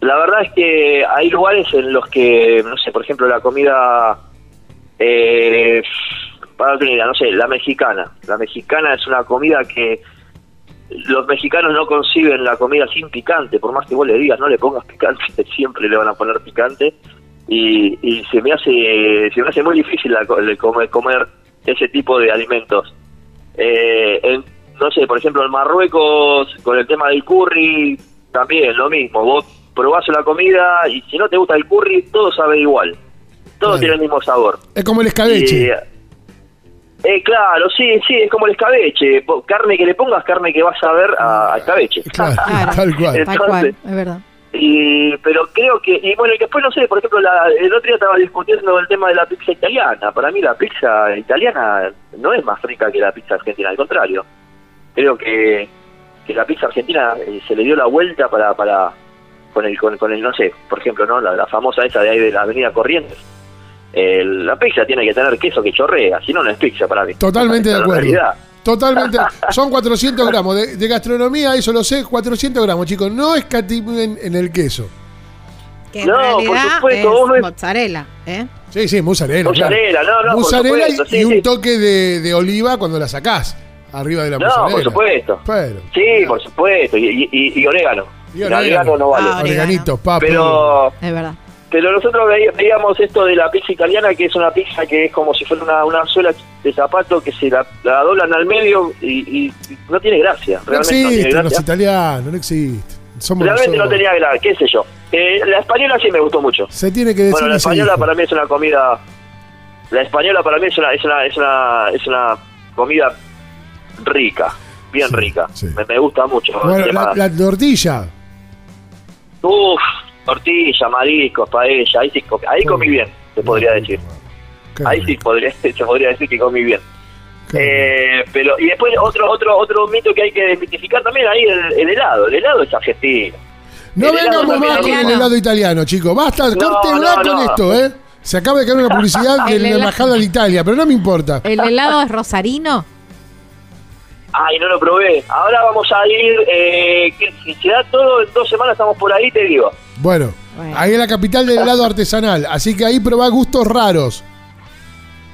la verdad es que hay lugares en los que, no sé, por ejemplo, la comida, eh, para otra idea, no sé, la mexicana. La mexicana es una comida que los mexicanos no conciben la comida sin picante, por más que vos le digas, no le pongas picante, siempre le van a poner picante. Y, se me hace se me hace muy difícil la, comer, comer ese tipo de alimentos. Eh, en- no sé, por ejemplo, en Marruecos, con el tema del curry, también lo mismo. Vos probás la comida y si no te gusta el curry, todo sabe igual. Todo Claro. tiene el mismo sabor. Es como el escabeche. Y, eh, claro, sí, sí, es como el escabeche. Carne que le pongas, carne que vas a ver a, a escabeche. Claro, tal cual. Tal cual, Entonces- es verdad. Y, pero creo que, y bueno, y después no sé, por ejemplo, la, el otro día estaba discutiendo el tema de la pizza italiana. Para mí la pizza italiana no es más rica que la pizza argentina, al contrario. Creo que, que la pizza argentina eh, se le dio la vuelta para, para con el, con, con el, no sé, por ejemplo, no la, la famosa esa de ahí de la avenida Corrientes. Eh, la pizza tiene que tener queso que chorrea, si no, no es pizza para mí. Totalmente de acuerdo. realidad. Totalmente. Son 400 gramos. De, de gastronomía, eso lo sé, 400 gramos, chicos. No escatimen en el queso. Que en No, por supuesto, vos es ves- mozzarella, ¿eh? Sí, sí, mozzarella. claro. Mozzarella, no, no, por Mozzarella y- supuesto, y sí, un sí. toque de, de oliva cuando la sacás. Arriba de la No, mozzarella. por supuesto. Pero. Sí, por supuesto. Y, y, y orégano. Orégano. orégano no vale. Ah. Pero Es verdad. pero nosotros veí- veíamos esto de la pizza italiana, que es una pizza que es como si fuera una, una suela de zapato que se la, la doblan al medio y, y no tiene gracia. No Realmente no tiene existen los gracia. italianos, no existen. Somos Realmente no tenía gracia, qué sé yo. Eh, la española sí me gustó mucho. Se tiene que decir Bueno, la española para mí es una comida. La española para mí es una, es una, es una, es una comida rica, bien Sí, rica. sí. Me, me gusta mucho. Bueno, la, la tortilla. Uf, tortilla, mariscos, paella, ahí, sí, ahí comí bien, se podría decir. Ahí sí podría, se podría decir que comí bien. Eh, pero y después otro otro otro mito que hay que desmitificar también ahí el, el helado. El helado es argentino. No vengamos más con el helado italiano, chicos. Basta, No, córtenla no, con no. esto, ¿eh? Se acaba de caer una publicidad de la embajada de Italia, pero no me importa. ¿El helado es rosarino? Ay, no lo probé. Ahora vamos a ir. Eh, que si se da todo, en dos semanas estamos por ahí, te digo. Bueno, Bueno. ahí es la capital del helado artesanal, así que ahí probá gustos raros.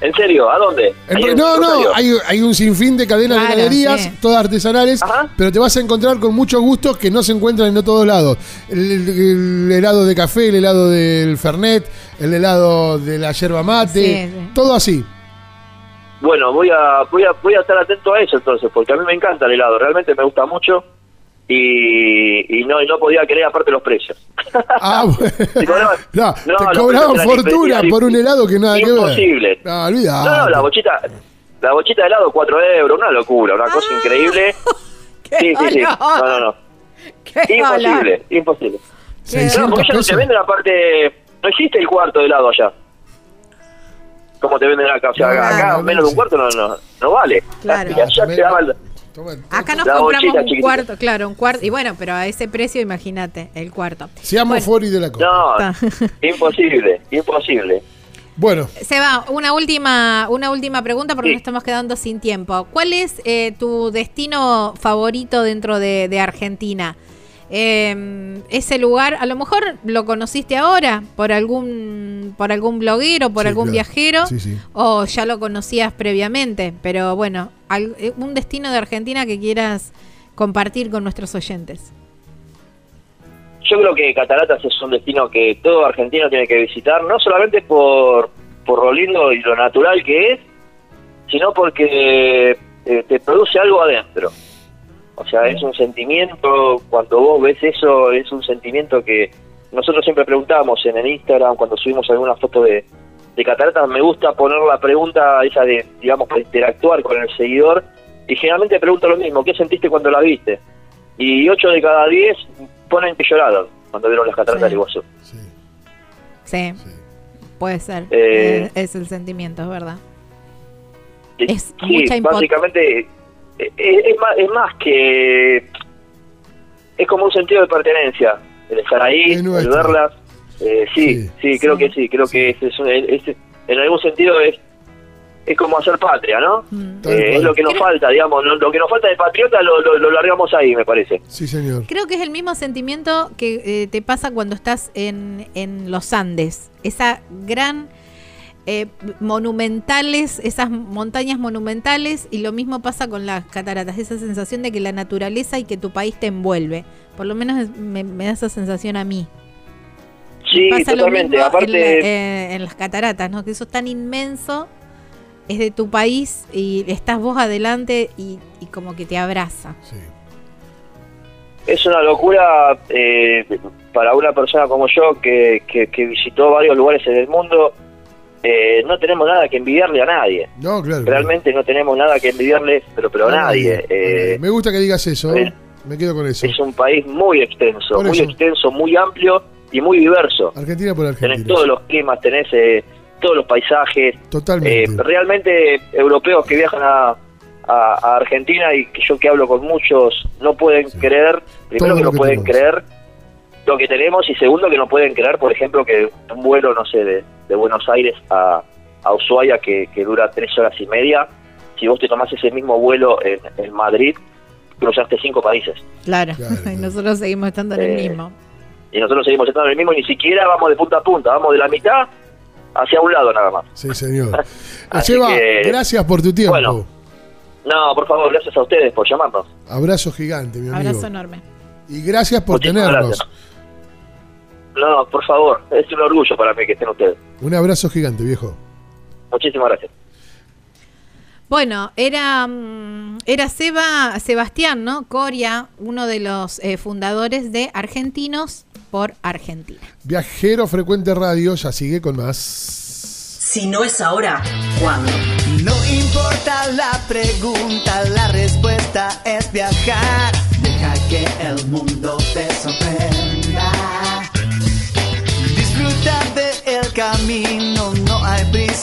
¿En serio? ¿A dónde? En- no, no, hay, hay un sinfín de cadenas Claro, de galerías, sí. todas artesanales, Ajá. pero te vas a encontrar con muchos gustos que no se encuentran en todos lados. El, el- el helado de café, el helado del Fernet, el helado de la yerba mate, Sí, sí. todo así. Bueno, voy a, voy a voy a estar atento a eso entonces, porque a mí me encanta el helado, realmente me gusta mucho y, y no y no podía creer aparte los precios. Ah, bueno. Te cobraban- No, no, te los cobraban precios eran fortuna por un helado que nada que ver. Imposible. No, olvidate. No, la bochita, la bochita de helado 4 euros, una locura, una cosa increíble. ¡Qué Sí, sí, sí. No, no, no. Imposible, imposible. No, 600 porque ya no te venden aparte, no existe el cuarto de helado allá. Como te venden acá, o sea, No, acá no, no menos de un cuarto no, no, no vale. Claro. Allá te Acá nos compramos bochita un chiquitita. cuarto, claro, un cuarto. Y bueno, pero a ese precio, imagínate, el cuarto. Seamos Bueno. fori de la copa. No, imposible, imposible. Bueno, Se va, una última, una última pregunta porque Sí. nos estamos quedando sin tiempo. ¿Cuál es eh, tu destino favorito dentro de, de Argentina? Eh, ese lugar, a lo mejor lo conociste ahora por algún, por algún bloguero, por Sí, algún claro. viajero, Sí, sí. o ya lo conocías previamente. Pero bueno, al- eh, un destino de Argentina que quieras compartir con nuestros oyentes. Yo creo que Cataratas es un destino que todo argentino tiene que visitar, no solamente por, por lo lindo y lo natural que es, sino porque eh, te produce algo adentro. O sea, es un sentimiento, cuando vos ves eso, es un sentimiento que nosotros siempre preguntamos en el Instagram, cuando subimos alguna foto de, de Cataratas, me gusta poner la pregunta esa de, digamos, para interactuar con el seguidor, y generalmente pregunto lo mismo, ¿qué sentiste cuando la viste? Y 8 de cada 10 ponen que lloraron cuando vieron las cataratas Sí. del Iguazú. sí, Sí, sí. puede ser. Eh, Eh, es el sentimiento, es verdad. Sí, Es sí, mucha básicamente eh, es, más, es más que es como un sentido de pertenencia el estar ahí Es verlas eh, sí, Sí. sí creo Sí. que sí creo que es, es en algún sentido es es como hacer patria, ¿no? Mm. Eh, es lo que nos falta, digamos, lo, lo que nos falta de patriota lo, lo, lo largamos ahí, me parece. Sí, señor. Creo que es el mismo sentimiento que eh, te pasa cuando estás en, en los Andes. Esa gran eh, monumentales, esas montañas monumentales, y lo mismo pasa con las cataratas, esa sensación de que la naturaleza y que tu país te envuelve. Por lo menos es- me, me da esa sensación a mí. Sí, pasa lo mismo en, Aparte, la- eh, en las cataratas, ¿no? Que eso es tan inmenso, es de tu país y estás vos adelante y, y como que te abraza. Sí. es una locura eh, para una persona como yo que, que, que visitó varios lugares en el mundo. Eh, no tenemos nada que envidiarle a nadie. No, claro. Realmente no tenemos nada que envidiarle, pero, pero a No, nadie. Eh, Me gusta que digas eso. eh, Me quedo con eso. es un país muy extenso, muy extenso, muy amplio y muy diverso. Argentina por Argentina. Tenés todos los climas, tenés eh, todos los paisajes. Totalmente. Eh, realmente europeos que viajan a, a- a Argentina y que yo que hablo con muchos no pueden Sí. creer, primero Todo que no pueden tenemos. creer lo que tenemos y segundo que no pueden creer, por ejemplo, que un vuelo, no sé, de, de Buenos Aires a, a Ushuaia que, que dura tres horas y media, si vos te tomás ese mismo vuelo en, en Madrid, cruzaste cinco países. Claro, Claro, y nosotros seguimos estando en el Eh, mismo. Y nosotros seguimos estando en el mismo y ni siquiera vamos de punta a punta, vamos de la mitad hacia un lado nada más. Sí, señor. Que- gracias por tu tiempo. Bueno. No, por favor, gracias a ustedes por llamarnos. Abrazo gigante, mi amigo. Abrazo enorme. Y gracias por Muchísimas tenernos. gracias. No, por favor, es un orgullo para mí que estén ustedes. Un abrazo gigante, viejo. Muchísimas gracias. Bueno, era, mm, era Seba, Sebastián, ¿no? Coria, uno de los eh, fundadores de Argentinos por Argentina. Viajero Frecuente Radio ya sigue con más. Si no es ahora, ¿cuándo? No importa la pregunta, la respuesta es viajar. Deja que el mundo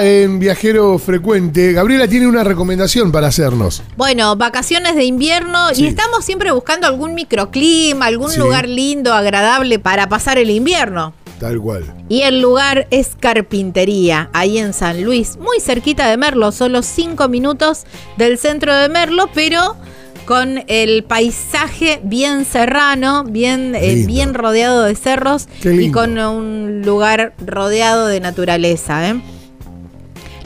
En Viajero Frecuente, Gabriela tiene una recomendación para hacernos. Bueno, vacaciones de invierno Sí. y estamos siempre buscando algún microclima, algún Sí. lugar lindo, agradable para pasar el invierno. Tal cual. Y el lugar es Carpintería, ahí en San Luis, muy cerquita de Merlo, solo cinco minutos del centro de Merlo, pero con el paisaje bien serrano, bien, eh, bien rodeado de cerros y con un lugar rodeado de naturaleza. ¿eh?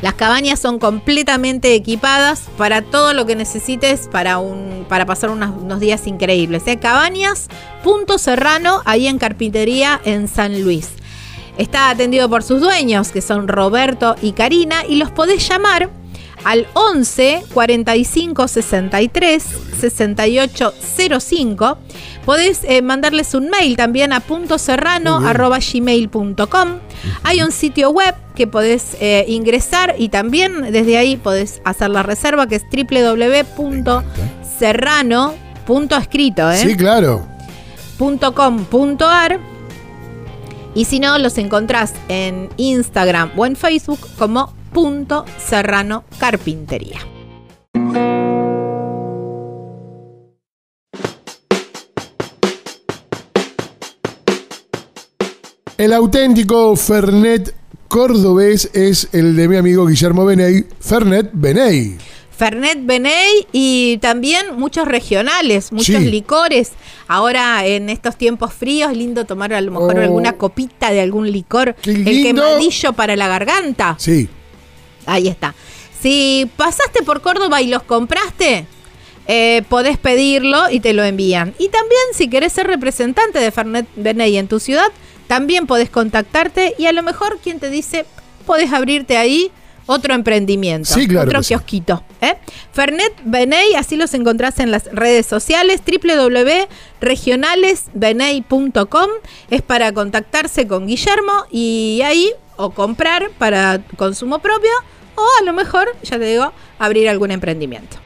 Las cabañas son completamente equipadas para todo lo que necesites para, un, para pasar unos, días increíbles. ¿eh? Cabañas, punto serrano, ahí en Carpintería, en San Luis. Está atendido por sus dueños, que son Roberto y Karina, y los podés llamar al 11 45 63 68 05. Podés eh, mandarles un mail también a punto serrano Muy bien. arroba gmail.com. Hay un sitio web que podés eh, ingresar y también desde ahí podés hacer la reserva que es www.serrano. Punto escrito, ¿eh? Sí, claro. .com.ar y si no los encontrás en Instagram o en Facebook como punto serrano carpintería. El auténtico Fernet cordobés es el de mi amigo Guillermo Beney, Fernet Beney. Fernet Beney y también muchos regionales, muchos Sí. licores. Ahora en estos tiempos fríos, lindo tomar a lo mejor Oh. alguna copita de algún licor. El quemadillo para la garganta. Sí, Ahí está. Si pasaste por Córdoba y los compraste, eh, podés pedirlo y te lo envían. Y también si querés ser representante de Fernet Beney en tu ciudad, también podés contactarte y a lo mejor quien te dice, podés abrirte ahí otro emprendimiento, Sí, claro otro sí. kiosquito. ¿eh? Fernet Beney, así los encontrás en las redes sociales, www.regionalesbeney.com, es para contactarse con Guillermo y ahí o comprar para consumo propio o a lo mejor, ya te digo, abrir algún emprendimiento.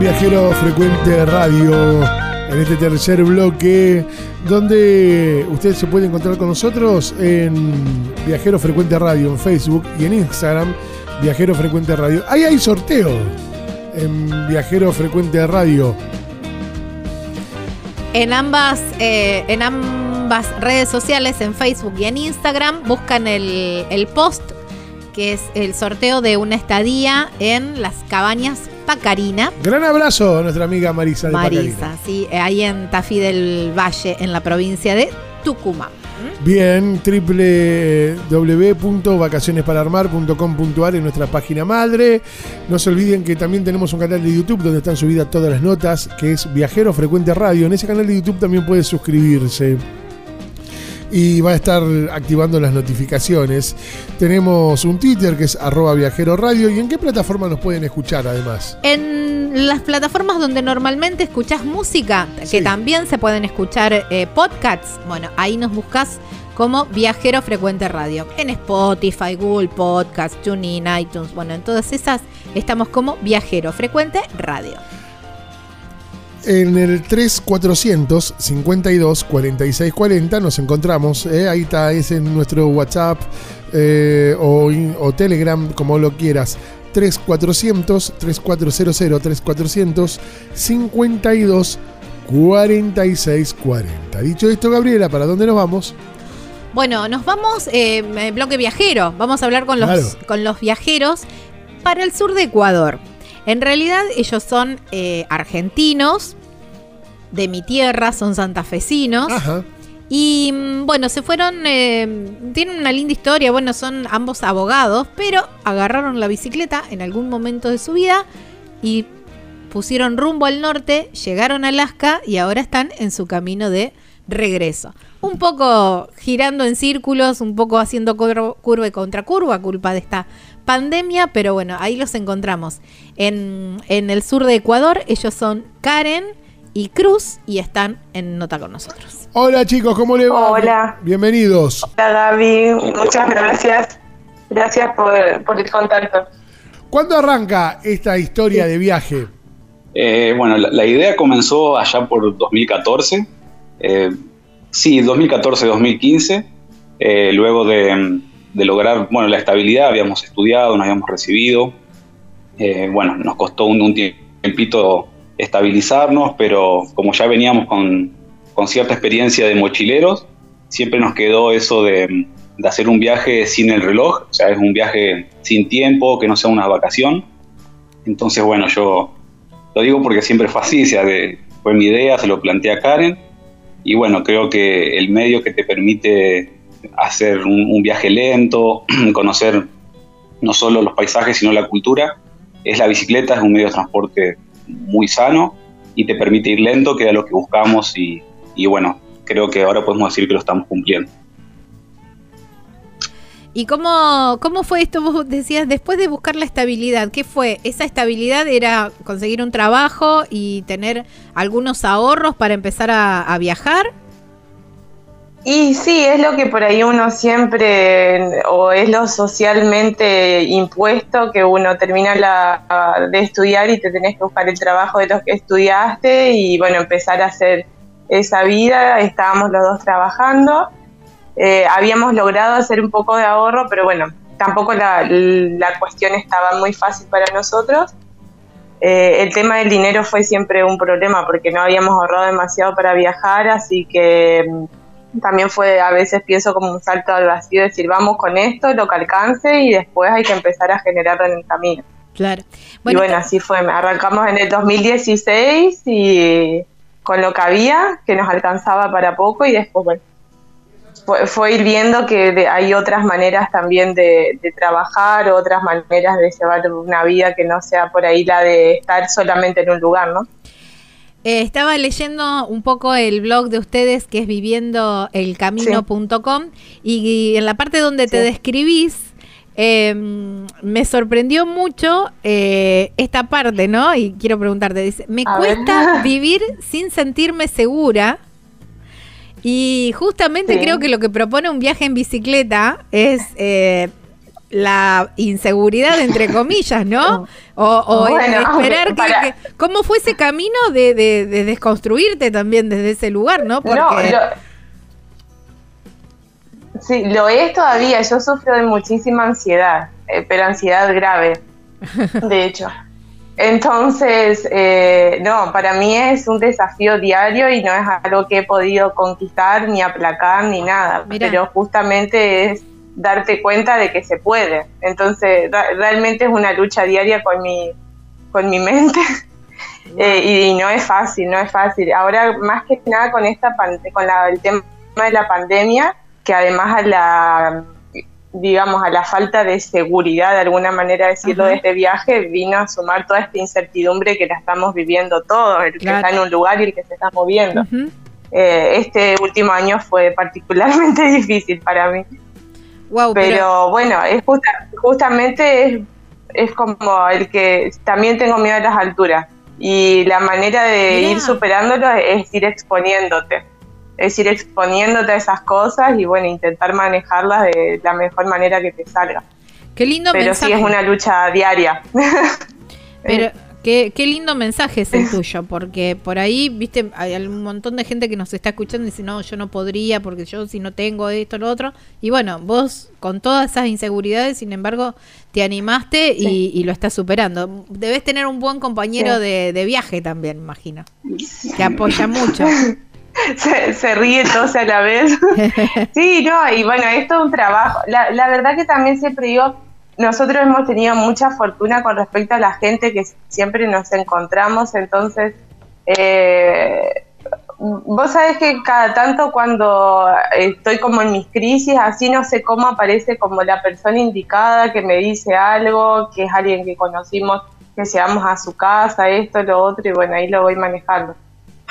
Viajero Frecuente Radio, en este tercer bloque, donde usted se puede encontrar con nosotros en Viajero Frecuente Radio, en Facebook y en Instagram, Viajero Frecuente Radio. Ahí hay sorteo en Viajero Frecuente Radio. En ambas, eh, en ambas redes sociales, en Facebook y en Instagram, buscan el, el post que es el sorteo de una estadía en las cabañas Pacarina. Gran abrazo a nuestra amiga Marisa de Marisa, Pacarina. sí, eh, ahí en Tafí del Valle, en la provincia de Tucumán. Bien, www.vacacionespararmar.com.ar en nuestra página madre. No se olviden que también tenemos un canal de YouTube donde están subidas todas las notas, que es Viajero Frecuente Radio. En ese canal de YouTube también puede suscribirse. Y va a estar activando las notificaciones. Tenemos un Twitter que es arroba viajero radio. ¿Y en qué plataforma nos pueden escuchar además? En las plataformas donde normalmente escuchás música, Sí. que también se pueden escuchar eh, podcasts, bueno, ahí nos buscas como Viajero Frecuente Radio. En Spotify, Google Podcast, TuneIn, iTunes, bueno, en todas esas estamos como Viajero Frecuente Radio. En el 3400 52 46 40 nos encontramos. ¿eh? Ahí está, es en nuestro WhatsApp eh, o, o Telegram, como lo quieras. 3400 3400 3400 52 46 40. Dicho esto, Gabriela, ¿para dónde nos vamos? Bueno, nos vamos, eh, en bloque viajero. Vamos a hablar con los, Claro. con los viajeros para el sur de Ecuador. En realidad ellos son eh, argentinos, de mi tierra, son santafesinos. Ajá. Y mm, bueno, se fueron, eh, tienen una linda historia, bueno, son ambos abogados, pero agarraron la bicicleta en algún momento de su vida y pusieron rumbo al norte, llegaron a Alaska y ahora están en su camino de regreso. Un poco girando en círculos, un poco haciendo cur- curva y contracurva, culpa de esta pandemia, pero bueno, ahí los encontramos. En, en el sur de Ecuador, ellos son Karen y Cruz y están en nota con nosotros. Hola chicos, ¿cómo le va? Hola. Bienvenidos. Hola Gaby, muchas gracias. Gracias por, por el contacto. ¿Cuándo arranca esta historia de viaje? Eh, bueno, la, la idea comenzó allá por 2014. eh, sí, 2014-2015. eh, luego de, de lograr bueno, la estabilidad, habíamos estudiado, nos habíamos recibido. eh, bueno, nos costó un, un tiempito estabilizarnos, pero como ya veníamos con, con cierta experiencia de mochileros, siempre nos quedó eso de, de hacer un viaje sin el reloj, o sea, es un viaje sin tiempo, que no sea una vacación. Entonces, bueno, yo lo digo porque siempre fue así, o sea, de- fue mi idea, se lo planteé a Karen, y bueno, creo que el medio que te permite hacer un, viaje lento, conocer no solo los paisajes, sino la cultura, es la bicicleta, es un medio de transporte muy sano y te permite ir lento, que era lo que buscamos y, y bueno, creo que ahora podemos decir que lo estamos cumpliendo. ¿Y cómo, cómo fue esto? Vos decías, después de buscar la estabilidad, ¿qué fue? ¿Esa estabilidad era conseguir un trabajo y tener algunos ahorros para empezar a viajar? Y sí, es lo que por ahí uno siempre, o es lo socialmente impuesto, que uno termina la, de estudiar y te tenés que buscar el trabajo de los que estudiaste y bueno, empezar a hacer esa vida. Estábamos los dos trabajando. Eh, habíamos logrado hacer un poco de ahorro, pero bueno, tampoco la, la cuestión estaba muy fácil para nosotros. Eh, el tema del dinero fue siempre un problema porque no habíamos ahorrado demasiado para viajar, así que mm, también fue a veces pienso como un salto al vacío, decir vamos con esto, lo que alcance y después hay que empezar a generarlo en el camino. Claro. y bueno, así fue, arrancamos en el 2016 y con lo que había, que nos alcanzaba para poco y después, bueno, fue, fue ir viendo que de- hay otras maneras también de, de trabajar, otras maneras de llevar una vida que no sea por ahí la de estar solamente en un lugar, ¿no? Eh, estaba leyendo un poco el blog de ustedes que es viviendoelcamino.com y, y en la parte donde te describís eh, me sorprendió mucho eh, esta parte, ¿no? Y quiero preguntarte, dice, me A ver. cuesta vivir sin sentirme segura. Y justamente Sí. creo que lo que propone un viaje en bicicleta es eh, la inseguridad, entre comillas, ¿no? O, o Bueno, esperar que, ¿Cómo fue ese camino de, de- de desconstruirte también desde ese lugar, no? Porque, No, lo- sí, lo es todavía. Yo sufro de muchísima ansiedad, eh, pero ansiedad grave, de hecho. Entonces, eh, no, para mí es un desafío diario y no es algo que he podido conquistar ni aplacar ni nada, Mirá. pero justamente es darte cuenta de que se puede. Entonces, realmente es una lucha diaria con mi, con mi mente. Eh, y, y no es fácil, no es fácil. Ahora, más que nada con esta con la- el tema de la pandemia, que además a la digamos a la falta de seguridad de alguna manera decirlo Ajá. de este viaje vino a sumar toda esta incertidumbre que la estamos viviendo todos, el que está en un lugar y el que se está moviendo. Eh, este último año fue particularmente difícil para mí. Wow, Pero, pero, bueno, es justa- justamente es, es como el que también tengo miedo a las alturas. Y la manera de Mirá. ir superándolo es ir exponiéndote. Es ir exponiéndote a esas cosas y bueno, intentar manejarlas de la mejor manera que te salga. qué lindo Pero mensaje. sí es una lucha diaria. Pero qué, qué lindo mensaje es el tuyo, porque por ahí, viste, hay un montón de gente que nos está escuchando y dice, no, yo no podría, porque yo si no tengo esto, lo otro. Y bueno, vos con todas esas inseguridades, sin embargo, te animaste y, y lo estás superando. Debes tener un buen compañero Sí. de, de viaje también, imagino. Que apoya mucho. se, se ríe todos a la vez. sí, no, y bueno, esto es un trabajo. La, la verdad que también siempre digo, nosotros hemos tenido mucha fortuna con respecto a la gente que siempre nos encontramos, entonces, eh, vos sabés que cada tanto cuando estoy como en mis crisis, así no sé cómo aparece como la persona indicada que me dice algo, que es alguien que conocimos, que llegamos a su casa, esto, lo otro, y bueno, ahí lo voy manejando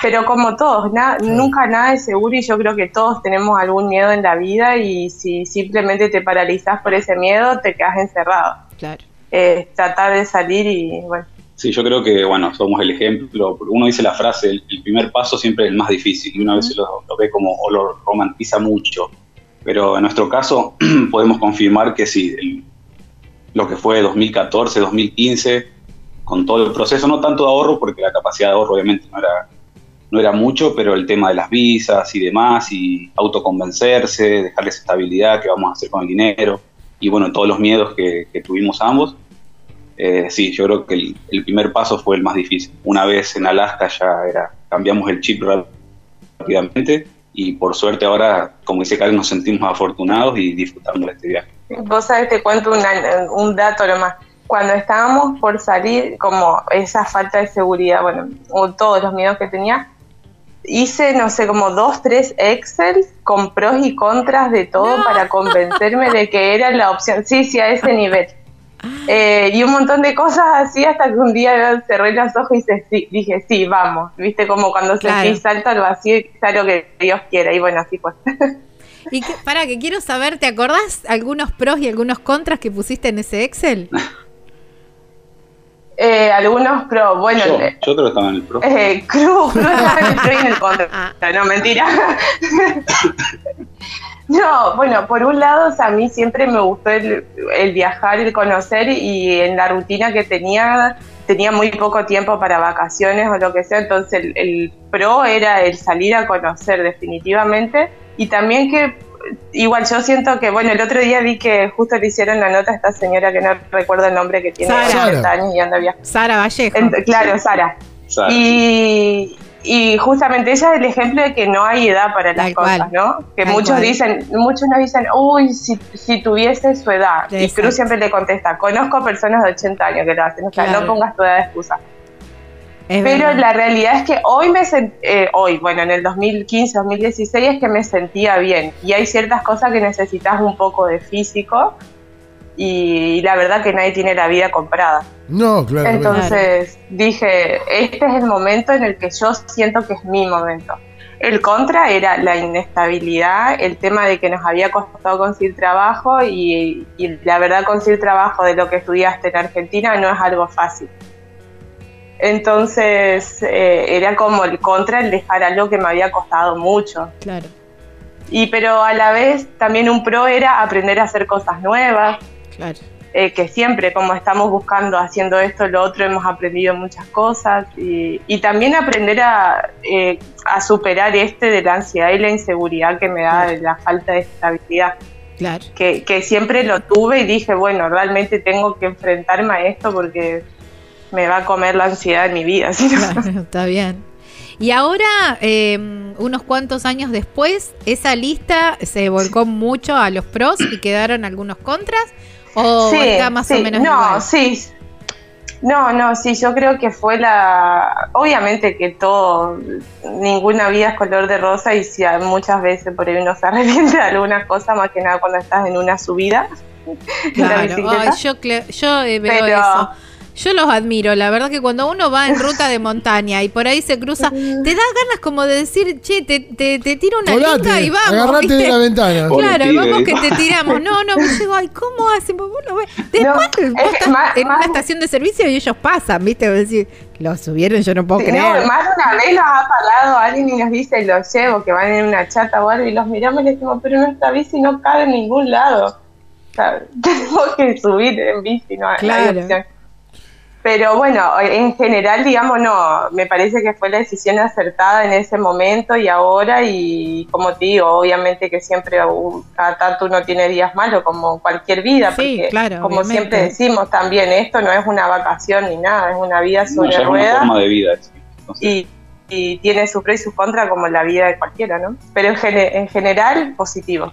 pero como todos, na- nunca nada es seguro y yo creo que todos tenemos algún miedo en la vida y si simplemente te paralizas por ese miedo, te quedas encerrado. Claro. Eh, tratar de salir y bueno, Sí, yo creo que, bueno, somos el ejemplo. Uno dice la frase, el, el primer paso siempre es el más difícil, y una vez lo, lo ve como, o lo romantiza mucho. Pero en nuestro caso, podemos confirmar que sí, el- lo que fue 2014, 2015, con todo el proceso, no tanto de ahorro, porque la capacidad de ahorro obviamente no era, no era mucho, pero el tema de las visas y demás, y autoconvencerse, dejarles estabilidad, qué vamos a hacer con el dinero, y bueno, todos los miedos que, que tuvimos ambos. Eh, sí, yo creo que el, el primer paso fue el más difícil. Una vez en Alaska ya era, cambiamos el chip rápidamente y por suerte ahora, como dice Karen, nos sentimos afortunados y disfrutamos de este viaje. vos sabés, te cuento un dato nomás. Cuando estábamos por salir, como esa falta de seguridad, bueno, o todos los miedos que tenía, hice, no sé, como dos, tres Excel con pros y contras de todo No. para convencerme de que era la opción. Sí, sí, a ese nivel. Eh, y un montón de cosas así hasta que un día cerré los ojos y dije, sí, dije, sí, vamos. Viste como cuando Claro. sentí salto al vacío y sea lo que Dios quiera. Y bueno, así fue. Y que, para que quiero saber, ¿te acordás algunos pros y algunos contras que pusiste en ese Excel? Eh, algunos pro, bueno, Yo, eh, yo creo que estaba en el pro. Eh, Cruz, Cruz estaba en el pro y en el contra. No, mentira. No, bueno, por un lado, o sea, a mí siempre me gustó el, el viajar, el conocer y en la rutina que tenía, tenía muy poco tiempo para vacaciones o lo que sea, entonces el, el pro era el salir a conocer definitivamente y también que igual yo siento que, bueno, el otro día vi que justo le hicieron la nota a esta señora que no recuerdo el nombre que tiene Sara. 80 años y anda viajando. Sara Vallejo. Claro, Sara. Sara, Y, y justamente ella es el ejemplo de que no hay edad para las Tal cosas, cual. ¿no? Que Tal muchos cual. dicen, muchos nos dicen, uy, si, si tuviese su edad. Y. Cruz siempre le contesta, conozco personas de 80 años que lo hacen, o sea, Claro. no pongas tu edad de excusa. Es Pero verdad. la realidad es que hoy me sent- eh, hoy, bueno, en el 2015, 2016 es que me sentía bien. Y hay ciertas cosas que necesitas un poco de físico. Y, la verdad que nadie tiene la vida comprada. No, claro. Entonces dije, este es el momento en el que yo siento que es mi momento. El contra era la inestabilidad, el tema de que nos había costado conseguir trabajo y, y la verdad conseguir trabajo de lo que estudiaste en Argentina no es algo fácil. Entonces eh, era como el contra el dejar algo que me había costado mucho. Claro. Y pero a la vez también un pro era aprender a hacer cosas nuevas, Claro. eh, que siempre como estamos buscando, haciendo esto, lo otro, hemos aprendido muchas cosas y, y también aprender a, eh, a superar este de la ansiedad y la inseguridad que me da de la falta de estabilidad, Claro. que, que siempre lo tuve y dije, bueno, realmente tengo que enfrentarme a esto porque me va a comer la ansiedad en mi vida. ¿sí? Claro, está bien. Y ahora, eh, unos cuantos años después, ¿esa lista se volcó mucho a los pros y quedaron algunos contras? ¿O Sí, está más o menos no, igual? sí. No, no, sí, yo creo que fue la... Obviamente que todo, ninguna vida es color de rosa y si muchas veces por ahí uno se arrepiente de algunas cosas, más que nada cuando estás en una subida. en la Claro, bicicleta. ay, yo, yo eh, veo Pero- eso. Yo los admiro, la verdad que cuando uno va en ruta de montaña y por ahí se cruza, te da ganas como de decir, che, te, te, te tiro una linga y vamos. agarrate ¿viste? de la ventana. Claro, pibe, vamos que ¿no? te tiramos. No, no, yo digo, ay, ¿cómo hacen? Vos lo ves. Después No, vos es que estás más- en una más- estación de servicio y ellos pasan, ¿viste? Vos decís, lo subieron, yo no puedo Sí, creer. no, más de una vez nos ha parado alguien y nos dice, los llevo, que van en una chata o algo, y los miramos y le decimos, pero nuestra bici no cabe en ningún lado. O sea, tenemos que subir en bici, no no hay Claro. opción. Pero bueno, en general, digamos, no, me parece que fue la decisión acertada en ese momento y ahora, y como te digo, obviamente que siempre uh, cada tanto uno tiene días malos, como cualquier vida, Sí, porque claro, como obviamente. siempre decimos también, esto no es una vacación ni nada, es una vida No, sobre ya es una ruedas forma de vida. sí. Entonces, y, y tiene su pro y su contra como la vida de cualquiera, ¿no? Pero en, gene- en general, positivo.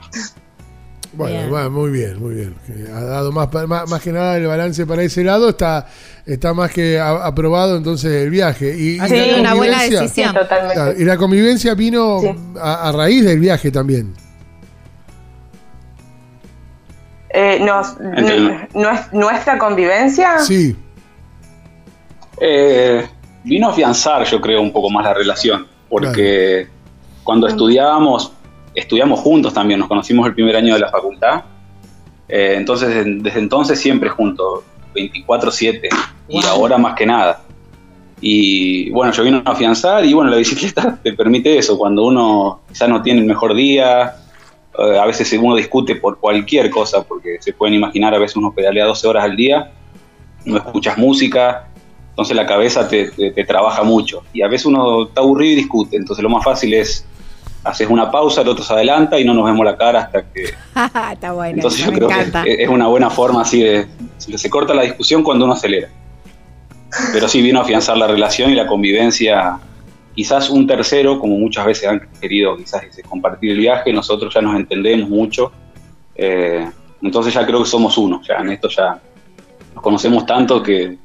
Bueno, Bien. va, muy bien, muy bien. Ha dado más, más, más que nada el balance para ese lado, está, está más que a- aprobado entonces el viaje. Y, y Ha Sí, sido una buena decisión. totalmente. Y la convivencia vino Sí. a, a raíz del viaje también. Eh, nos- nuestra convivencia, Sí, Eh, vino a afianzar, yo creo, un poco más la relación, porque cuando estudiábamos, estudiamos juntos también, nos conocimos el primer año de la facultad, eh, entonces en- desde entonces siempre juntos, 24/7, y ahora más que nada. Y bueno, yo vino a afianzar y bueno, la bicicleta te permite eso, cuando uno quizá no tiene el mejor día, eh, a veces uno discute por cualquier cosa, porque se pueden imaginar, a veces uno pedalea 12 horas al día, no escuchas música, entonces la cabeza te, te- te trabaja mucho. Y a veces uno está aburrido y discute, entonces lo más fácil es, haces una pausa, el otro se adelanta y no nos vemos la cara hasta que... está bueno. Entonces yo me creo encanta. que es una buena forma así de... Se corta la discusión cuando uno acelera. Pero sí vino a afianzar la relación y la convivencia. Quizás un tercero, como muchas veces han querido quizás ese, compartir el viaje, nosotros ya nos entendemos mucho. Eh, entonces ya creo que somos uno, ya en esto ya nos conocemos tanto que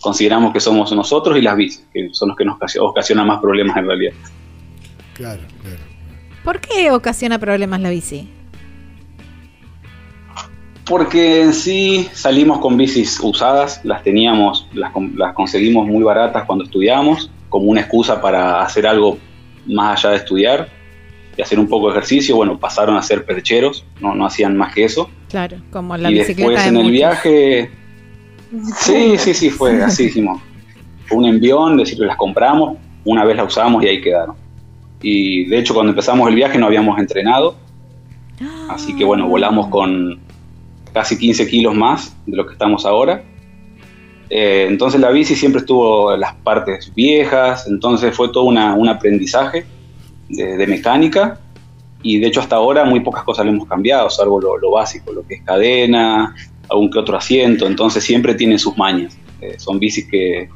consideramos que somos nosotros y las bicis, que son los que nos ocasio- ocasionan más problemas en realidad. claro, claro. ¿Por qué ocasiona problemas la bici? Porque en sí salimos con bicis usadas, las teníamos, las, con- las conseguimos muy baratas cuando estudiamos, como una excusa para hacer algo más allá de estudiar y hacer un poco de ejercicio. Bueno, pasaron a ser percheros, no, no hacían más que eso. Claro, como la y bicicleta después de en el viaje, sí, sí, sí, fue así, dijimos. Fue un envión, decir, las compramos, una vez las usamos y ahí quedaron. Y de hecho cuando empezamos el viaje no habíamos entrenado, así que bueno, volamos con casi 15 kilos más de lo que estamos ahora. Eh, entonces la bici siempre estuvo en las partes viejas, entonces fue todo un aprendizaje de, de mecánica y de hecho hasta ahora muy pocas cosas le hemos cambiado, salvo lo, lo básico, lo que es cadena, algún que otro asiento, entonces siempre tienen sus mañas. Eh, son bicis que,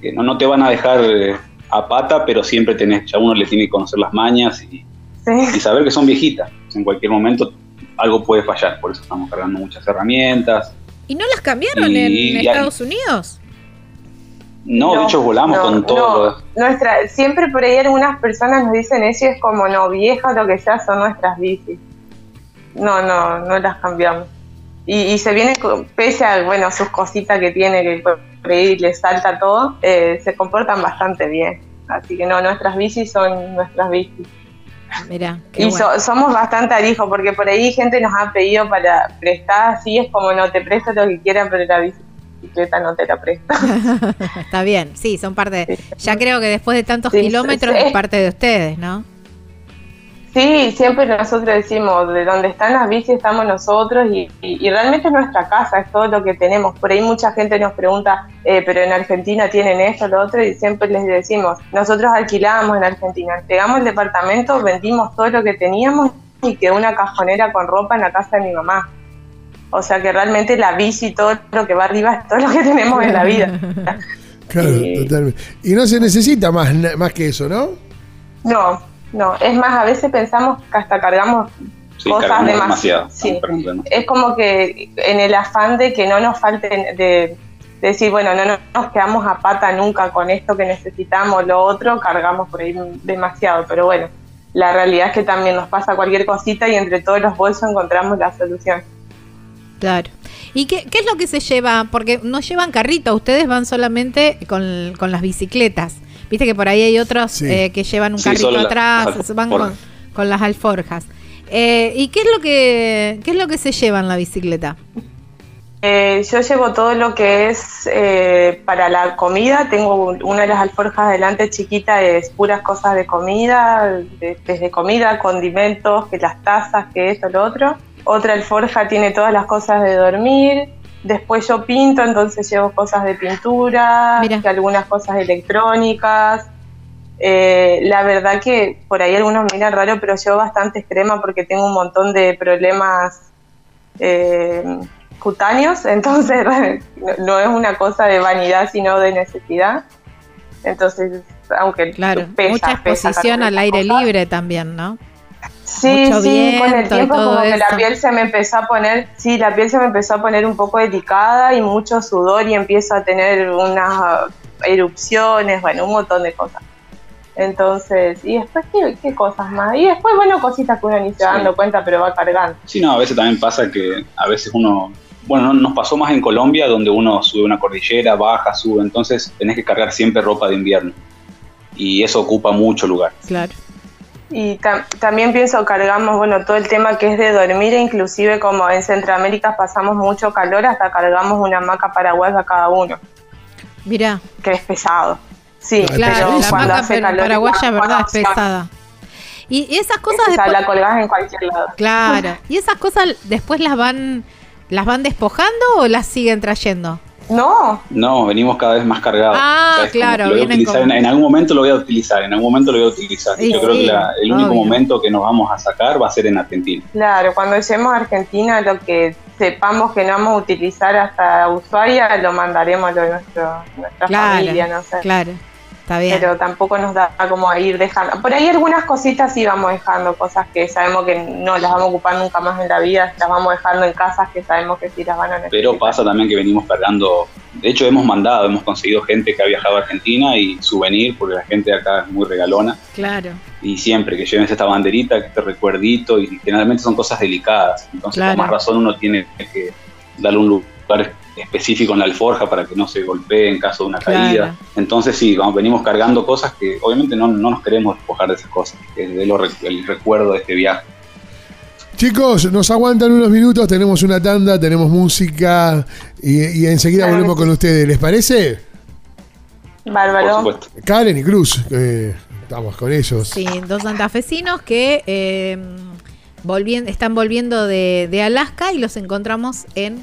que no, no te van a dejar eh, a pata, pero siempre tenés, ya uno le tiene que conocer las mañas y, y saber que son viejitas. En cualquier momento algo puede fallar, por eso estamos cargando muchas herramientas. ¿Y no las cambiaron Y- en y- Estados Unidos? No, de hecho volamos no, con todo. no. Nuestra, siempre por ahí algunas personas nos dicen eso y es como, no, viejas lo que sea son nuestras bicis. No, no, no las cambiamos. Y, y se viene, con- pese a, bueno, sus cositas que tiene, que por ahí le salta todo, eh, se comportan bastante bien. Así que no, nuestras bicis son nuestras bicis. Mirá, qué Y bueno. so- somos bastante arijos, porque por ahí gente nos ha pedido para prestar, así es como no te presto lo que quieran, pero la bicicleta no te la presto. Está bien, sí, son parte. de- ya creo que después de tantos Sí, kilómetros es parte de ustedes, ¿no? Sí, siempre nosotros decimos, de donde están las bicis estamos nosotros y, y- y realmente es nuestra casa, es todo lo que tenemos. Por ahí mucha gente nos pregunta, eh, pero en Argentina tienen esto, lo otro, y siempre les decimos, nosotros alquilábamos en Argentina, entregamos el departamento, vendimos todo lo que teníamos y quedó una cajonera con ropa en la casa de mi mamá. O sea que realmente la bici, todo lo que va arriba es todo lo que tenemos en la vida. Claro, Sí. totalmente. Y no se necesita más, más que eso, ¿no? No, no, es más, a veces pensamos que hasta cargamos Sí, cosas cargamos demas- demasiado. sí. Demasiado. es como que en el afán de que no nos falten de, de decir, bueno, no, no nos quedamos a pata nunca con esto que necesitamos, lo otro, cargamos por ahí demasiado, pero bueno, la realidad es que también nos pasa cualquier cosita y entre todos los bolsos encontramos la solución. Claro. ¿Y qué, qué es lo que se lleva? Porque no llevan carrito, ustedes van solamente con, con las bicicletas. Viste que por ahí hay otros Sí. eh, que llevan un Sí, carrito las atrás, van con, las alforjas. Eh, ¿Y qué es lo que qué es lo que se lleva en la bicicleta? Eh, yo llevo todo lo que es eh, para la comida. Tengo un- una de las alforjas delante chiquita, es puras cosas de comida, de- desde comida, condimentos, que las tazas, que esto, lo otro. Otra alforja tiene todas las cosas de dormir. Después yo pinto, entonces llevo cosas de pintura, que algunas cosas electrónicas. Eh, la verdad que por ahí algunos miran raro, pero llevo bastante crema porque tengo un montón de problemas eh, cutáneos, entonces no, es una cosa de vanidad, sino de necesidad. Entonces, aunque Claro, pesa, mucha exposición al aire cosas. libre también, ¿no? Sí, mucho sí, con el tiempo como que la piel se me empezó a poner, sí, la piel se me empezó a poner un poco delicada y mucho sudor y empiezo a tener unas erupciones, bueno, un montón de cosas. Entonces, y después, ¿qué, qué cosas más? Y después, bueno, cositas que uno ni se va Sí. dando cuenta, pero va cargando. Sí, no, a veces también pasa que a veces uno, bueno, no- nos pasó más en Colombia donde uno sube una cordillera, baja, sube, entonces tenés que cargar siempre ropa de invierno y eso ocupa mucho lugar. Claro. Y tam- también pienso, cargamos, bueno, todo el tema que es de dormir, e inclusive como en Centroamérica pasamos mucho calor, hasta cargamos una hamaca paraguaya cada uno, Mirá, que es pesado. Sí, claro, pero la cuando hace calor paraguaya, es verdad, es pesada. Y esas cosas O sea, después, la colgás en cualquier lado. claro, y esas cosas después las van las van despojando o las siguen trayendo. No, No, venimos cada vez más cargados. Ah, claro, lo voy a utilizar como- en, en algún momento lo voy a utilizar, en algún momento lo voy a utilizar. Sí, Yo creo que la- el único obvio. momento que nos vamos a sacar va a ser en Argentina. claro, cuando lleguemos a Argentina, lo que sepamos que no vamos a utilizar hasta Ushuaia, lo mandaremos a nuestro, nuestra Claro, familia, no sé. claro. Está bien. pero tampoco nos da como a ir dejando. Por ahí algunas cositas sí vamos dejando, cosas que sabemos que no las vamos a ocupar nunca más en la vida, las vamos dejando en casas que sabemos que sí las van a necesitar. Pero pasa también que venimos cargando, de hecho hemos mandado, hemos conseguido gente que ha viajado a Argentina y souvenir, porque la gente de acá es muy regalona. Claro. y siempre que lleves esta banderita, que este recuerdito, y generalmente son cosas delicadas. Entonces, Claro. con más razón, uno tiene que darle un lugar específico en la alforja para que no se golpee en caso de una Claro. caída. Entonces, sí, vamos, venimos cargando cosas que obviamente no, no nos queremos despojar de esas cosas, que es de lo rec- el recuerdo de este viaje. Chicos, nos aguantan unos minutos, tenemos una tanda, tenemos música y, y enseguida Claro volvemos con ustedes. ¿Les parece? Bárbaro. Karen y Cruz, eh, estamos con ellos. Sí, dos santafesinos que eh, volvien- están volviendo de, de Alaska y los encontramos en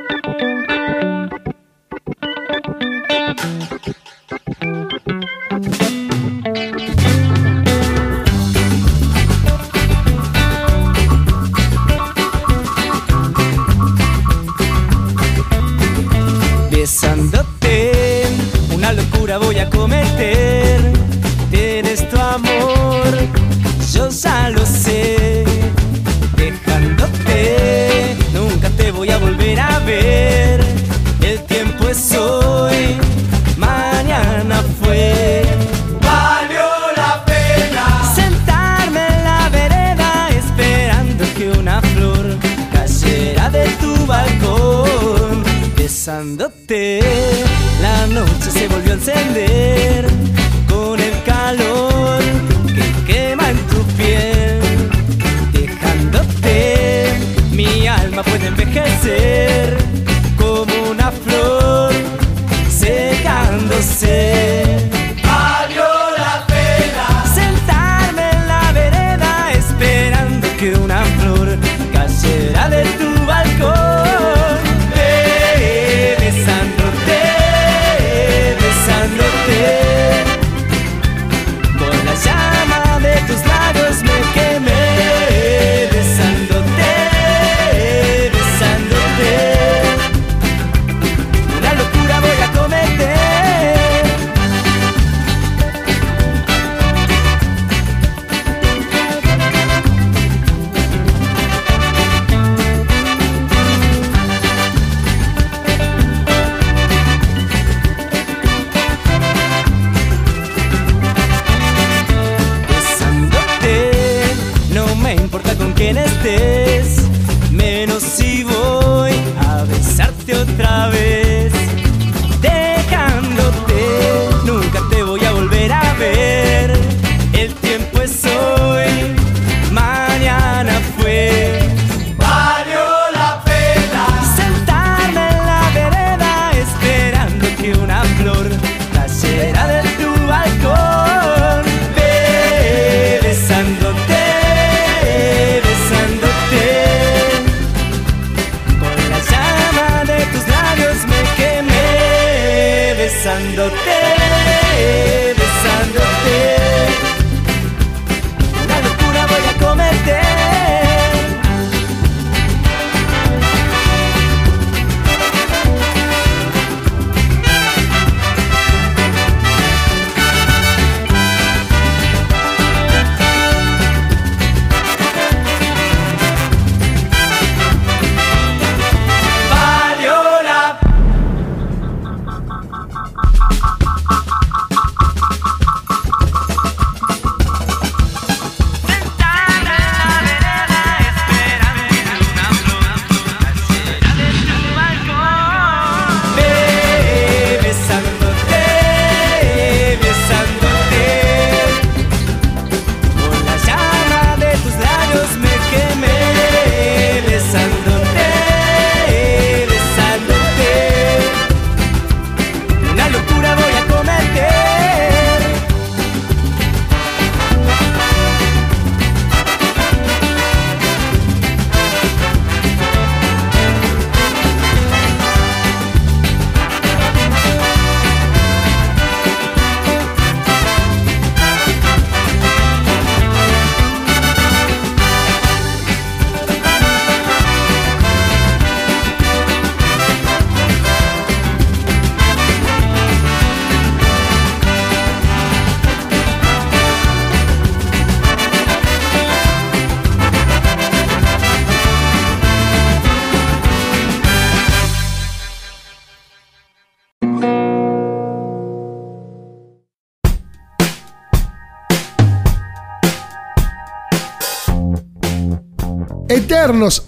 Locura voy a cometer. Tienes tu amor, yo ya lo sé. Dejándote, nunca te voy a volver a ver. Besándote, la noche se volvió a encender con el calor que quema en tu piel. Dejándote, mi alma puede envejecer como una flor secándose.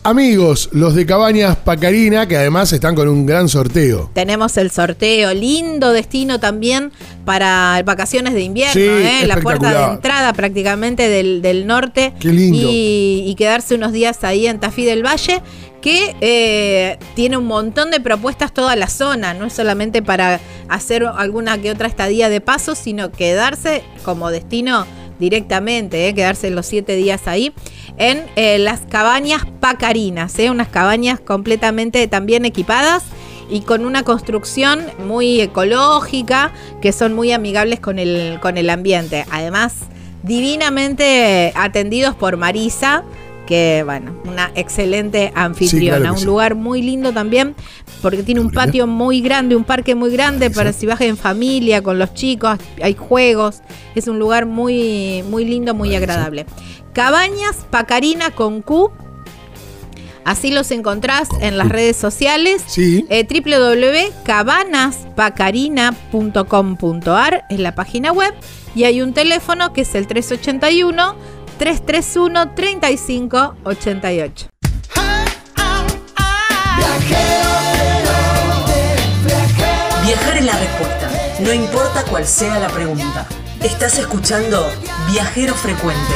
Amigos, los de Cabañas Pacarina, que además están con un gran sorteo. Tenemos el sorteo, lindo destino también para vacaciones de invierno, Sí, ¿eh? la puerta de entrada prácticamente del, del norte. Qué lindo. Y, y quedarse unos días ahí en Tafí del Valle, que eh, tiene un montón de propuestas toda la zona, no es solamente para hacer alguna que otra estadía de paso, sino quedarse como destino directamente, ¿eh? quedarse los siete días ahí, en eh, las cabañas pacarinas, ¿eh? unas cabañas completamente también equipadas y con una construcción muy ecológica, que son muy amigables con el, con el ambiente. Además, divinamente atendidos por Marisa, que bueno, una excelente anfitriona, claro un sí. lugar muy lindo también, porque tiene un patio muy grande, un parque muy grande para si vas en familia, con los chicos, hay juegos, es un lugar muy, muy lindo, muy agradable. Cabañas Pacarina con Q. Así los encontrás en las redes sociales. Sí. Eh, www.cabanaspacarina.com.ar es la página web y hay un teléfono que es el 381 331 3588. Viajar es la respuesta, no importa cuál sea la pregunta. Estás escuchando Viajero Frecuente.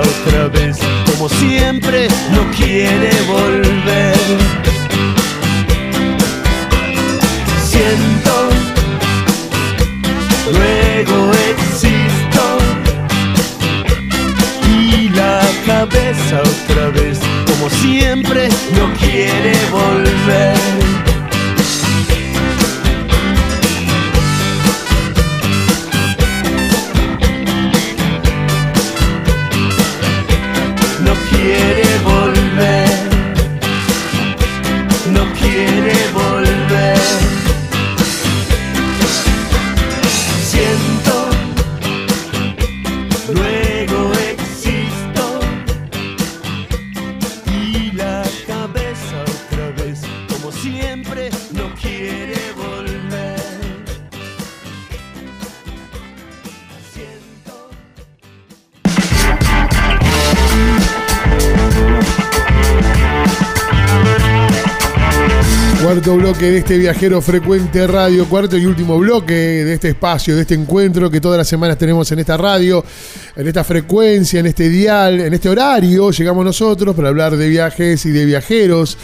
Otra vez, como siempre, no quiere volver. Siento, luego existo y la cabeza otra vez, como siempre, no quiere volver. De este viajero frecuente radio, cuarto y último bloque de este espacio, de este encuentro que todas las semanas tenemos en esta radio, en esta frecuencia, en este dial, en este horario. Llegamos nosotros para hablar de viajes y de viajeros.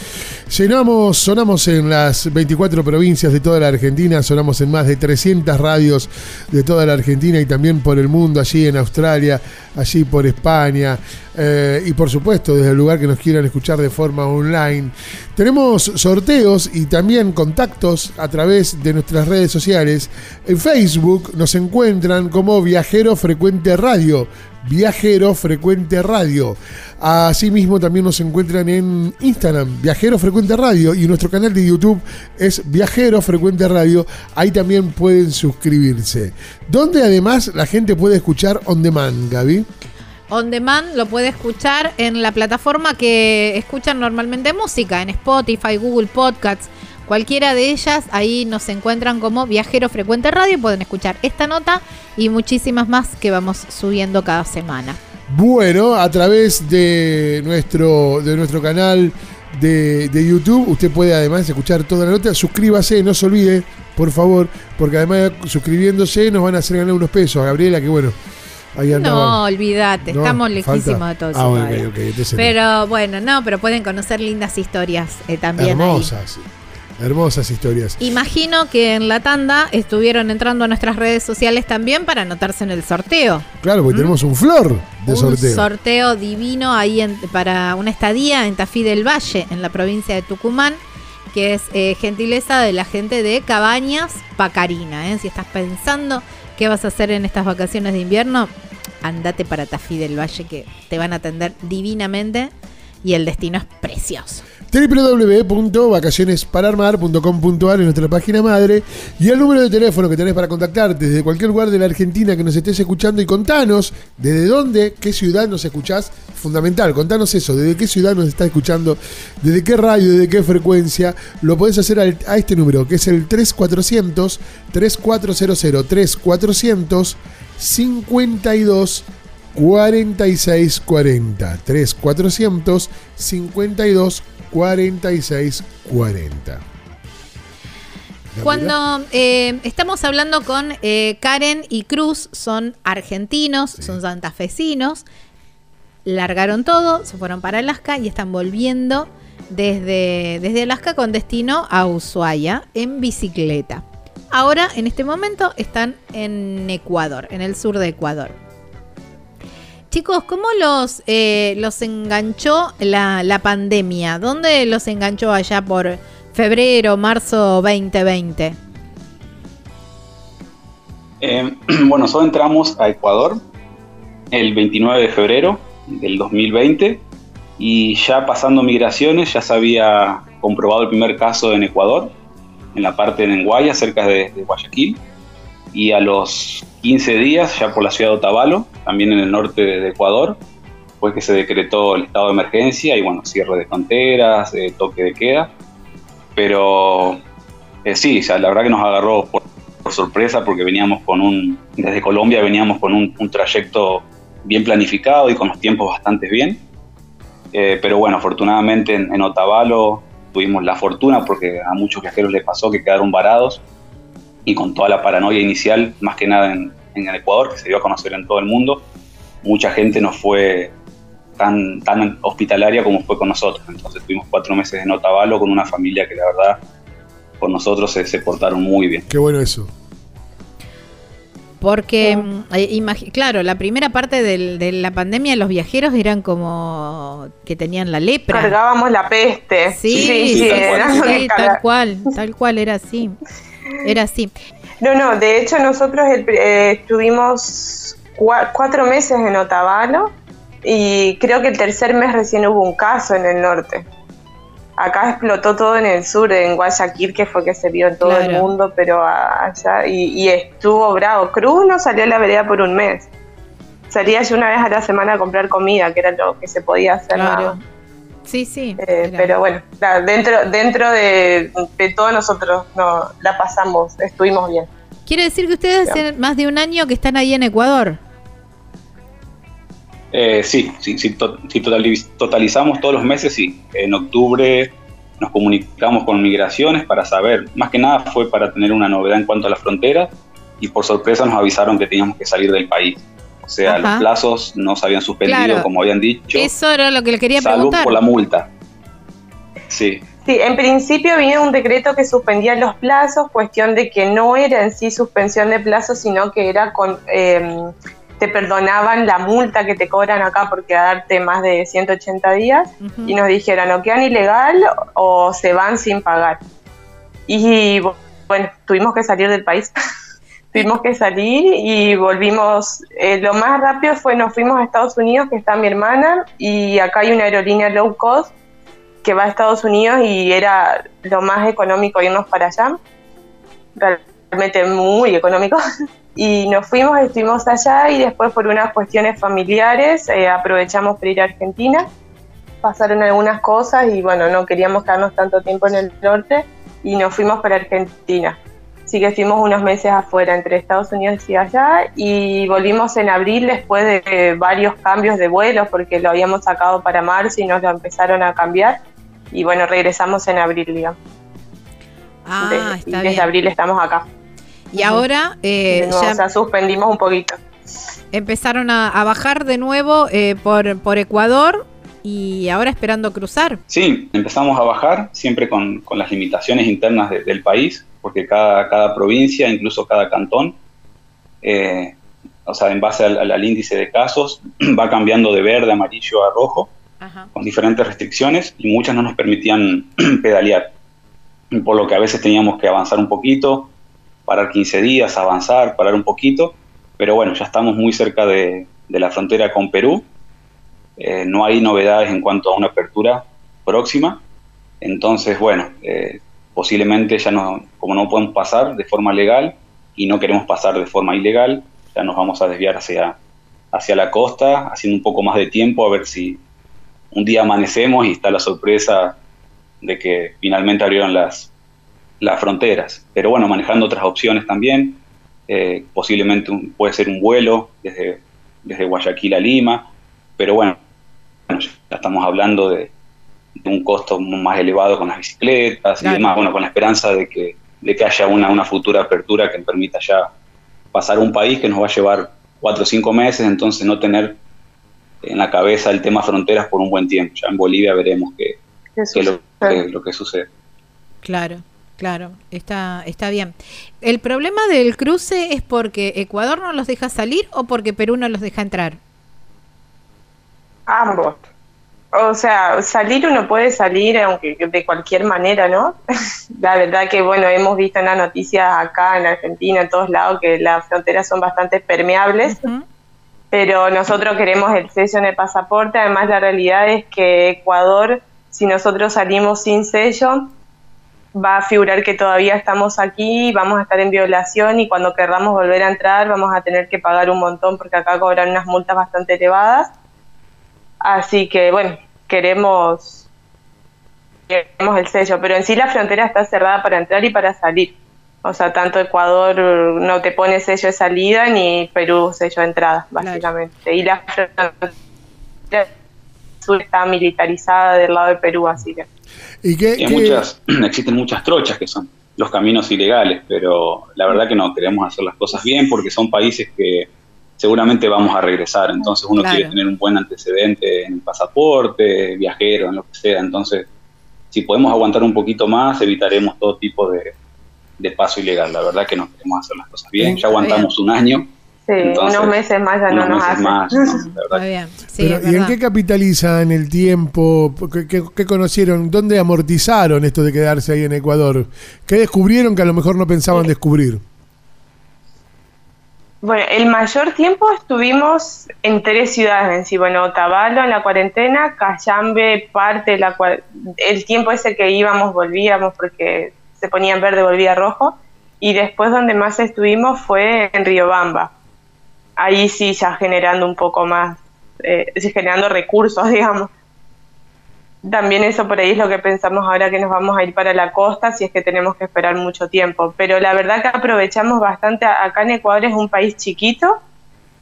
Llenamos, sonamos en las 24 provincias de toda la Argentina, sonamos en más de 300 radios de toda la Argentina y también por el mundo, allí en Australia, allí por España eh, y por supuesto desde el lugar que nos quieran escuchar de forma online. Tenemos sorteos y también contactos a través de nuestras redes sociales. En Facebook nos encuentran como Viajero Frecuente Radio. Viajero Frecuente Radio. Asimismo también nos encuentran en Instagram, Viajero Frecuente Radio, y nuestro canal de YouTube es Viajero Frecuente Radio. Ahí también pueden suscribirse. Donde además la gente puede escuchar on demand, Gaby. On Demand lo puede escuchar en la plataforma que escuchan normalmente música, en Spotify, Google Podcasts, cualquiera de ellas. Ahí nos encuentran como Viajero Frecuente Radio. Pueden escuchar esta nota y muchísimas más que vamos subiendo cada semana. Bueno, a través de nuestro, de nuestro canal de, de YouTube, usted puede además escuchar toda la nota. Suscríbase, no se olvide, por favor, porque además suscribiéndose nos van a hacer ganar unos pesos. Gabriela, que bueno, ahí. No, olvídate, No, estamos lejísimos de todo eso. Ah, bueno, todavía. ok, ok, entonces no. Pero bueno, no, pero pueden conocer lindas historias eh, también. Hermosas. Hermosas historias. Imagino que en la tanda estuvieron entrando a nuestras redes sociales también para anotarse en el sorteo. Claro, porque tenemos un flor de un sorteo. sorteo divino ahí en- para una estadía en Tafí del Valle, en la provincia de Tucumán, que es eh, gentileza de la gente de Cabañas Pacarina. ¿eh? Si estás pensando qué vas a hacer en estas vacaciones de invierno, andate para Tafí del Valle que te van a atender divinamente y el destino es precioso. www.vacacionespararmar.com.ar es nuestra página madre y el número de teléfono que tenés para contactarte desde cualquier lugar de la Argentina que nos estés escuchando y contanos desde dónde, qué ciudad nos escuchás. Fundamental, contanos eso, desde qué ciudad nos estás escuchando, desde qué radio, desde qué frecuencia. Lo podés hacer al- a este número que es el 3400 3400 3400 52 4640 3400 52 46 40 Cuando eh, estamos hablando con eh, Karen y Cruz, son argentinos, son santafesinos, largaron todo, se fueron para Alaska y están volviendo desde, desde Alaska con destino a Ushuaia en bicicleta. Ahora, en este momento, están en Ecuador, en el sur de Ecuador. Chicos, ¿cómo los, eh, los enganchó la, la pandemia? ¿Dónde los enganchó allá por febrero, marzo 2020? Eh, bueno, nosotros entramos a Ecuador el 29 de febrero del 2020 y ya pasando migraciones ya se había comprobado el primer caso en Ecuador, en la parte de Nenguaya, cerca de, de Guayaquil, y a los 15 días ya por la ciudad de Otavalo, también en el norte de, Ecuador, fue que se decretó el estado de emergencia y bueno, cierre de fronteras, eh, toque de queda, pero eh, sí, o sea, la verdad que nos agarró por, sorpresa porque veníamos con un, desde Colombia veníamos con un, trayecto bien planificado y con los tiempos bastante bien. Eh, pero bueno, afortunadamente en, en Otavalo tuvimos la fortuna porque a muchos viajeros les pasó que quedaron varados y con toda la paranoia inicial, más que nada en, el Ecuador, que se dio a conocer en todo el mundo, mucha gente no fue tan, tan hospitalaria como fue con nosotros. Entonces tuvimos cuatro meses en Otavalo con una familia que la verdad con nosotros se, se portaron muy bien. Qué bueno eso. Porque, mm, eh, claro, la primera parte del- de la pandemia los viajeros eran como que tenían la lepra. Cargábamos la peste. Sí, sí, sí, sí, una tal cual, tal cual, era así. Era así. No, no, de hecho nosotros el eh, estuvimos cua- cuatro meses en Otavalo y creo que el tercer mes recién hubo un caso en el norte. Acá explotó todo en el sur, en Guayaquil, que fue que se vio en todo el mundo, pero allá, y, y estuvo bravo. Cruz no salió a la vereda por un mes. Salía yo una vez a la semana a comprar comida, que era lo que se podía hacer. Claro. más. Sí, sí. Eh, pero bueno, dentro, dentro de, de todos nosotros no, la pasamos, estuvimos bien. Quiere decir que ustedes hace más de un año que están ahí en Ecuador. Eh, sí, sí, sí, to- si totaliz- totalizamos todos los meses, sí. En octubre nos comunicamos con migraciones para saber, más que nada fue para tener una novedad en cuanto a la frontera y por sorpresa nos avisaron que teníamos que salir del país. O sea, Ajá. los plazos no se habían suspendido Claro. como habían dicho, Eso era lo que le quería salvo preguntar. por la multa. Sí, Sí, en principio había un decreto que suspendía los plazos, cuestión de que no era en sí suspensión de plazos, sino que era con... em, te perdonaban la multa que te cobran acá por quedarte más de 180 días y nos dijeron o quedan ilegal o se van sin pagar. Y bueno, tuvimos que salir del país. tuvimos que salir y volvimos. eh, lo más rápido fue nos fuimos a Estados Unidos, que está mi hermana, y acá hay una aerolínea low cost que va a Estados Unidos y era lo más económico irnos para allá. Realmente muy económico. Y nos fuimos, estuvimos allá y después por unas cuestiones familiares eh, aprovechamos para ir a Argentina. Pasaron algunas cosas y bueno, no queríamos quedarnos tanto tiempo en el norte y nos fuimos para Argentina. Así que estuvimos unos meses afuera entre Estados Unidos y allá y volvimos en abril después de varios cambios de vuelos porque lo habíamos sacado para marzo y nos lo empezaron a cambiar y bueno, regresamos en abril, digamos. Ah, De- y desde bien. abril estamos acá. Y ahora eh, ya o sea, suspendimos un poquito. empezaron a, a bajar de nuevo eh, por, por Ecuador y ahora esperando cruzar. Sí, empezamos a bajar, siempre con, con las limitaciones internas de- del país, porque cada, cada provincia, incluso cada cantón, eh, o sea, en base al, al- al índice de casos, va cambiando de verde, amarillo a rojo, con diferentes restricciones, y muchas no nos permitían pedalear. Por lo que a veces teníamos que avanzar un poquito, parar 15 días, avanzar, parar un poquito, pero bueno, ya estamos muy cerca de, de la frontera con Perú, eh, no hay novedades en cuanto a una apertura próxima. Entonces, bueno, eh, posiblemente ya no, como no podemos pasar de forma legal y no queremos pasar de forma ilegal, ya nos vamos a desviar hacia, hacia la costa, haciendo un poco más de tiempo, a ver si un día amanecemos y está la sorpresa de que finalmente abrieron las, las fronteras. Pero bueno, manejando otras opciones también, eh, posiblemente un- puede ser un vuelo desde, desde Guayaquil a Lima, pero bueno, bueno, ya estamos hablando de, de un costo más elevado con las bicicletas Claro. y demás, bueno, con la esperanza de que, de que haya una, una futura apertura que permita ya pasar un país que nos va a llevar cuatro o cinco meses, entonces no tener en la cabeza el tema fronteras por un buen tiempo. Ya en Bolivia veremos qué, qué es lo, que- lo que sucede. Claro, claro, está, está bien. ¿El problema del cruce es porque Ecuador no los deja salir o porque Perú no los deja entrar? Ambos. O sea, salir uno puede salir aunque de cualquier manera, ¿no? la verdad que, bueno, hemos visto en las noticias acá en Argentina, en todos lados, que las fronteras son bastante permeables, pero nosotros queremos el sello en el pasaporte. Además, la realidad es que Ecuador, si nosotros salimos sin sello, va a figurar que todavía estamos aquí, vamos a estar en violación y cuando querramos volver a entrar vamos a tener que pagar un montón porque acá cobran unas multas bastante elevadas. Así que bueno, queremos, queremos el sello, pero en sí la frontera está cerrada para entrar y para salir. O sea, tanto Ecuador no te pone sello de salida ni Perú sello de entrada, básicamente. Y la frontera sur está militarizada del lado de Perú, así que... ¿Y qué, Y hay qué- muchas, existen muchas trochas que son los caminos ilegales, pero la verdad que no queremos hacer las cosas bien porque son países que seguramente vamos a regresar, entonces uno Claro. quiere tener un buen antecedente en el pasaporte, viajero, en lo que sea, entonces si podemos aguantar un poquito más, evitaremos todo tipo de, de paso ilegal, la verdad que no queremos hacer las cosas bien, ya aguantamos un año, Sí, Entonces, unos meses más ya no unos nos meses hace. más, no, la verdad Está bien, sí, Pero, es ¿Y en qué capitalizan el tiempo? ¿Qué, qué- qué conocieron? ¿Dónde amortizaron esto de quedarse ahí en Ecuador? ¿Qué descubrieron que a lo mejor no pensaban descubrir? Bueno, el mayor tiempo estuvimos en tres ciudades en sí. Bueno, Otavalo en la cuarentena, Cayambe parte de la cua- el tiempo ese que íbamos, volvíamos porque se ponía en verde, volvía rojo. Y después donde más estuvimos fue en Riobamba. Ahí sí ya generando un poco más, eh, generando recursos, digamos. También eso por ahí es lo que pensamos ahora que nos vamos a ir para la costa, si es que tenemos que esperar mucho tiempo. Pero la verdad que aprovechamos bastante. Acá en Ecuador es un país chiquito,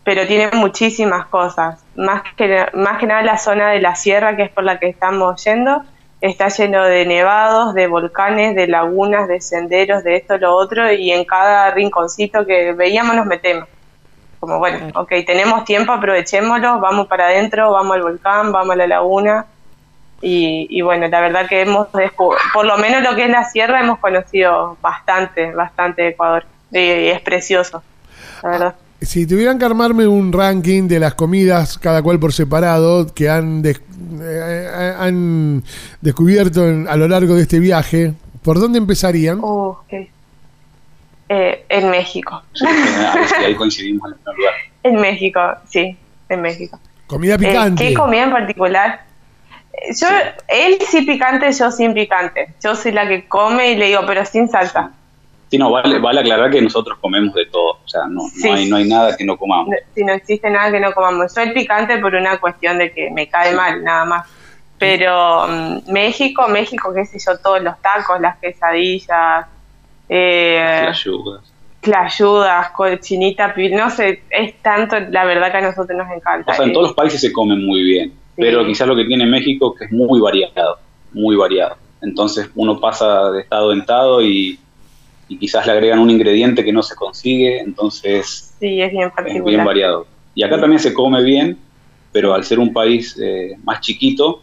pero tiene muchísimas cosas. Más que, más que nada la zona de la sierra, que es por la que estamos yendo, está lleno de nevados, de volcanes, de lagunas, de senderos, de esto, lo otro, y en cada rinconcito que veíamos nos metemos. Como bueno, ok, tenemos tiempo, aprovechémoslo, vamos para adentro, vamos al volcán, vamos a la laguna Y, y bueno, la verdad que hemos, por lo menos lo que es la sierra, hemos conocido bastante, bastante de Ecuador. Y, y es precioso, la verdad. Si tuvieran que armarme un ranking de las comidas, cada cual por separado, que han, des- eh, han descubierto en- a lo largo de este viaje, ¿por dónde empezarían? Uh, ok. Eh, en México. Sí, ahí coincidimos en el primer lugar. En México, sí, en México. Comida Eh, picante. ¿Qué comida en particular? Eh, Yo, él sí picante, yo sin picante. Yo soy la que come y le digo, pero sin salsa. Sí, no, vale, vale aclarar que nosotros comemos de todo. O sea, no, Sí. no, hay, no hay nada que no comamos. Si no existe nada que no comamos. Yo el picante por una cuestión de que me cae mal, nada más. Pero mm, México, México, qué sé yo, todos los tacos, las quesadillas, eh, clayudas, cochinita, no sé, es tanto, la verdad que a nosotros nos encanta. O sea, en Eh, todos los países se comen muy bien, pero quizás lo que tiene México que es muy variado, muy variado. Entonces uno pasa de estado en estado y, y quizás le agregan un ingrediente que no se consigue, entonces Sí, es bien es particular. bien variado. Y acá también se come bien, pero al ser un país eh, más chiquito,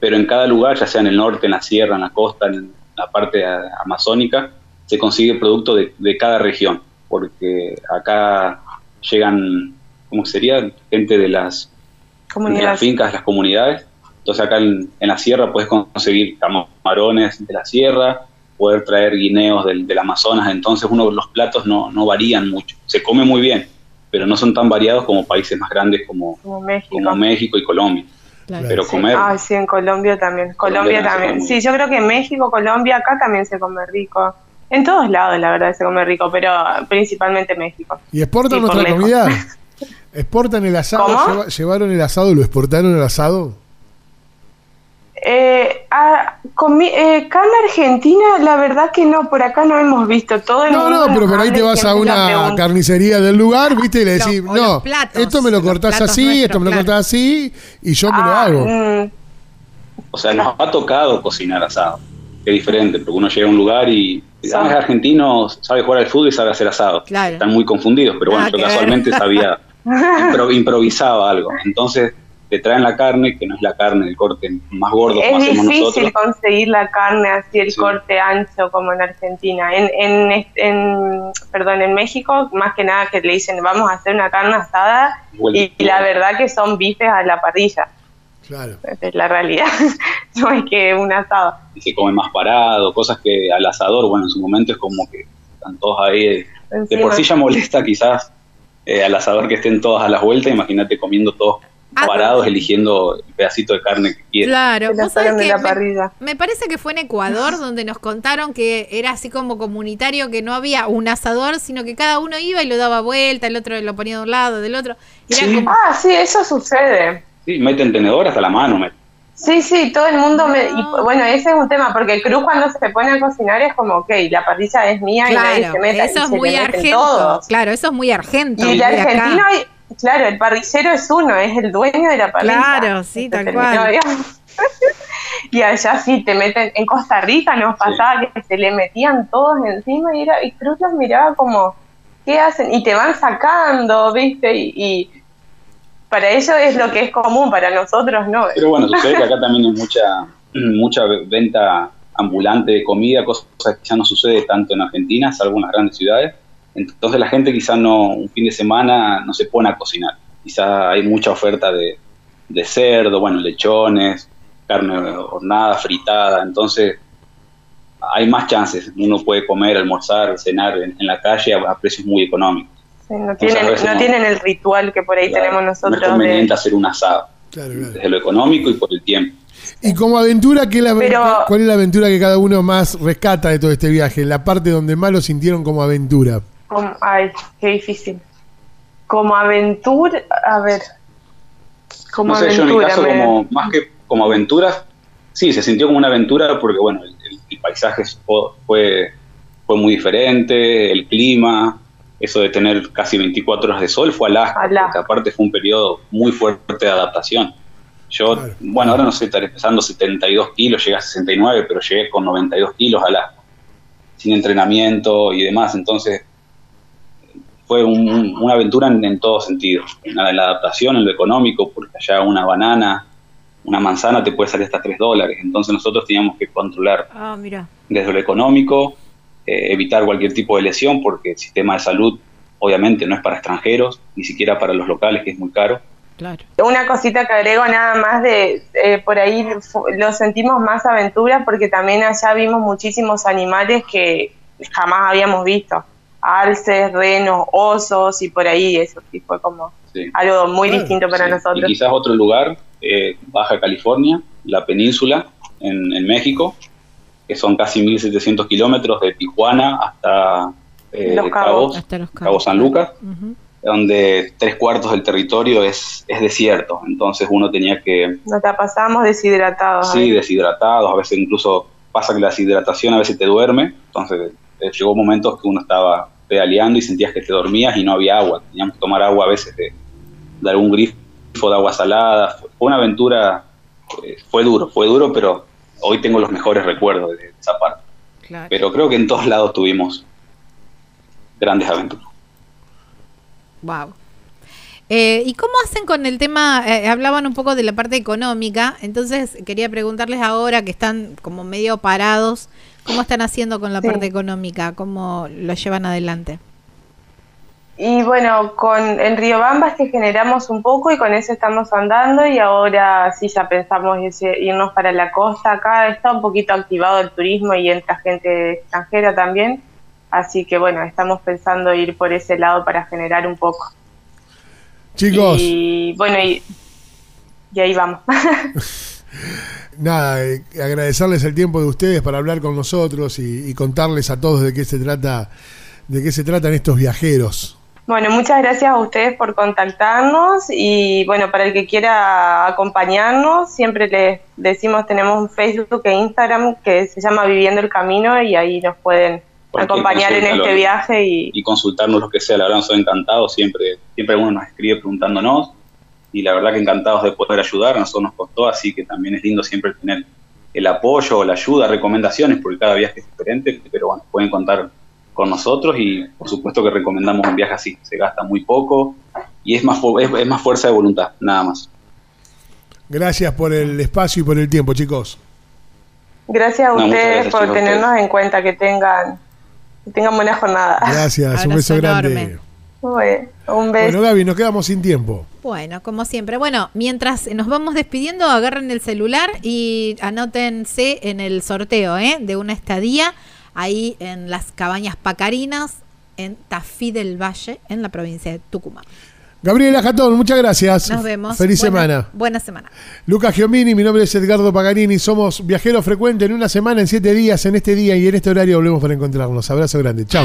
pero en cada lugar, ya sea en el norte, en la sierra, en la costa, en la parte eh, amazónica, se consigue producto de, de cada región, porque acá llegan, ¿cómo sería? Gente de las, de las fincas, las comunidades. Entonces acá en, en la sierra puedes conseguir camarones de la sierra, poder traer guineos del, del Amazonas, entonces uno los platos no, no varían mucho. Se come muy bien, pero no son tan variados como países más grandes como, Como México. como México y Colombia. Pero Sí. comer, Ah, sí, en Colombia también. Colombia también se también. Sí, yo creo que en México, Colombia, acá también se come rico. En todos lados, la verdad, se come rico, pero principalmente México. ¿Y exportan Sí, nuestra comida? ¿Exportan el asado? ¿Cómo? ¿Lleva- ¿Llevaron el asado? ¿Lo exportaron el asado? Eh, ah, comi- eh, carne argentina, la verdad que no, por acá no hemos visto todo el No, mundo no, pero por ahí te vas a una carnicería del lugar, ¿viste? Y le decís, no, platos, esto me lo cortás así, nuestros, esto me lo cortás así, y yo me lo Ah, hago. mm, o sea, nos ha tocado cocinar asado. Es diferente, porque uno llega a un lugar y. ah, es argentino, sabe jugar al fútbol y sabe hacer asado. Claro. Están muy confundidos, pero bueno, Nada yo ver. casualmente sabía, impro- improvisaba algo. Entonces te traen la carne, que no es la carne, el corte más gordo como es hacemos difícil nosotros. conseguir la carne así, el Sí. corte ancho como en Argentina. En, en, en- perdón, en México, más que nada que le dicen, vamos a hacer una carne asada, y la verdad que son bifes a la parrilla. Claro. Esa es la realidad. no es que un asado. y se come más parado, cosas que al asador, bueno, en su momento es como que están todos ahí. De, de por sí ya molesta quizás eh, al asador que estén todos a las vueltas, imagínate comiendo todos Ah, parados, eligiendo el pedacito de carne que quieren. Claro, la vos sabés que la me- parrilla. Me parece que fue en Ecuador donde nos contaron que era así como comunitario, que no había un asador, sino que cada uno iba y lo daba vuelta, el otro lo ponía de un lado, del otro. Era Sí. como, Ah, sí, eso sucede. Sí, meten tenedor hasta la mano. meten. Sí, sí, todo el mundo me... y, No. bueno, ese es un tema, porque Cruz cuando se pone a cocinar es como, ok, la parrilla es mía y nadie claro, se meta. y eso es se muy argento. todos. Claro, eso es muy argento. Y el argentino, hay- claro, el parrillero es uno, es el dueño de la parrilla. Claro, sí, Se tal cual. y allá sí te meten, en Costa Rica nos pasaba que se le metían todos encima y, era, y Cruz los miraba como, ¿qué hacen? Y te van sacando, ¿viste? Y, y para ellos es lo que es común, para nosotros no. Pero bueno, sucede que acá también hay mucha, mucha venta ambulante de comida, cosas que ya no sucede tanto en Argentina, salvo en las grandes ciudades. Entonces la gente quizás no, un fin de semana no se pone a cocinar. Quizá hay mucha oferta de, de cerdo, bueno, lechones, carne hornada, fritada. Entonces hay más chances. Uno puede comer, almorzar, cenar en, la calle a precios muy económicos. No, tienen, veces no, no. tienen el ritual que por ahí Claro, tenemos no es nosotros. conveniente de, hacer un asado, Claro, claro. desde lo económico y por el tiempo. Y como aventura, ¿qué es la, Pero- ¿cuál es la aventura que cada uno más rescata de todo este viaje? La parte donde más lo sintieron como aventura. como- ay, qué difícil. Como aventura, a ver. Como no sé, yo en mi aventura. caso, me- como, más que como aventura, sí, se sintió como una aventura porque, bueno, el, el- el paisaje fue, fue muy diferente, el clima, eso de tener casi 24 horas de sol fue Alaska, Alaska. porque aparte fue un periodo muy fuerte de adaptación. Yo, Claro. bueno, ahora no sé, estaré pesando 72 kilos, llegué a 69, pero llegué con 92 kilos a Alaska, sin entrenamiento y demás, entonces fue un- un- una aventura en, en todos sentidos, en la, en la adaptación, en lo económico, porque allá una banana, una manzana te puede salir hasta 3 dólares. Entonces nosotros teníamos que controlar Ah, mira. desde lo económico, eh, evitar cualquier tipo de lesión, porque el sistema de salud obviamente no es para extranjeros, ni siquiera para los locales, que es muy caro. Claro. Una cosita que agrego nada más de, eh, por ahí lo sentimos más aventura porque también allá vimos muchísimos animales que jamás habíamos visto. Alces, renos, osos y por ahí eso, y fue como Sí. algo muy Claro, distinto para Sí. nosotros. Y quizás otro lugar, eh, Baja California, la península en, en México, que son casi 1.700 kilómetros de Tijuana hasta eh, Los Cabos. Hasta los Cabo San Lucas, donde tres cuartos del territorio es, es desierto. Entonces uno tenía que, Nos la pasamos deshidratados. sí, deshidratados, a veces incluso pasa que la deshidratación a veces te duerme. Entonces eh, llegó momentos que uno estaba pedaleando y sentías que te dormías y no había agua. Teníamos que tomar agua a veces de, de algún grifo de agua salada. Fue fue una aventura, eh, fue duro, fue duro, pero hoy tengo los mejores recuerdos de esa parte. Claro. Pero creo que en todos lados tuvimos grandes aventuras. Wow. Eh, ¿Y cómo hacen con el tema? eh, hablaban un poco de la parte económica, entonces quería preguntarles ahora que están como medio parados, ¿cómo están haciendo con la Sí. parte económica? ¿Cómo lo llevan adelante? Y bueno, con en Riobamba es que generamos un poco y con eso estamos andando y ahora sí ya pensamos irnos para la costa. Acá está un poquito activado el turismo y entra gente extranjera también. Así que bueno, estamos pensando ir por ese lado para generar un poco. Chicos, Y bueno, y, y ahí vamos. nada, eh, agradecerles el tiempo de ustedes para hablar con nosotros y, y contarles a todos de qué se trata, de qué se tratan estos viajeros. Bueno, muchas gracias a ustedes por contactarnos y bueno, para el que quiera acompañarnos, siempre les decimos, tenemos un Facebook e Instagram que se llama Viviendo el Camino y ahí nos pueden acompañar en este viaje y y consultarnos lo que sea. La verdad, nos encantados. Siempre, siempre uno nos escribe preguntándonos y la verdad que encantados de poder ayudar. A nosotros nos costó, así que también es lindo siempre tener el apoyo, la ayuda, recomendaciones, porque cada viaje es diferente, pero bueno, pueden contar con nosotros y por supuesto que recomendamos un viaje así. Se gasta muy poco y es más, es, es más fuerza de voluntad, nada más. Gracias por el espacio y por el tiempo, chicos. gracias a No, ustedes gracias, por chicos, tenernos en cuenta, que tengan, que tengan buena jornada. Gracias, un Abrazo beso grande. enorme. Bueno, un beso. Bueno, Gaby, nos quedamos sin tiempo. Bueno, como siempre. Bueno, mientras nos vamos despidiendo, agarren el celular y anótense en el sorteo ¿eh? de una estadía ahí en las cabañas Pacarinas, en Tafí del Valle, en la provincia de Tucumán. Gabriela Jatón, muchas gracias. Nos vemos. Feliz Buena- semana. Buena semana. Lucas Giomini, mi nombre es Edgardo Paganini, somos viajeros frecuentes en una semana, en siete días, en este día y en este horario volvemos para encontrarnos. Abrazo grande, chao.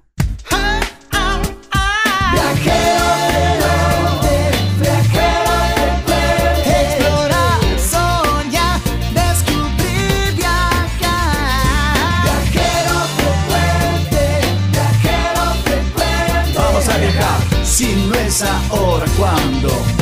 Es ahora cuando, cuando.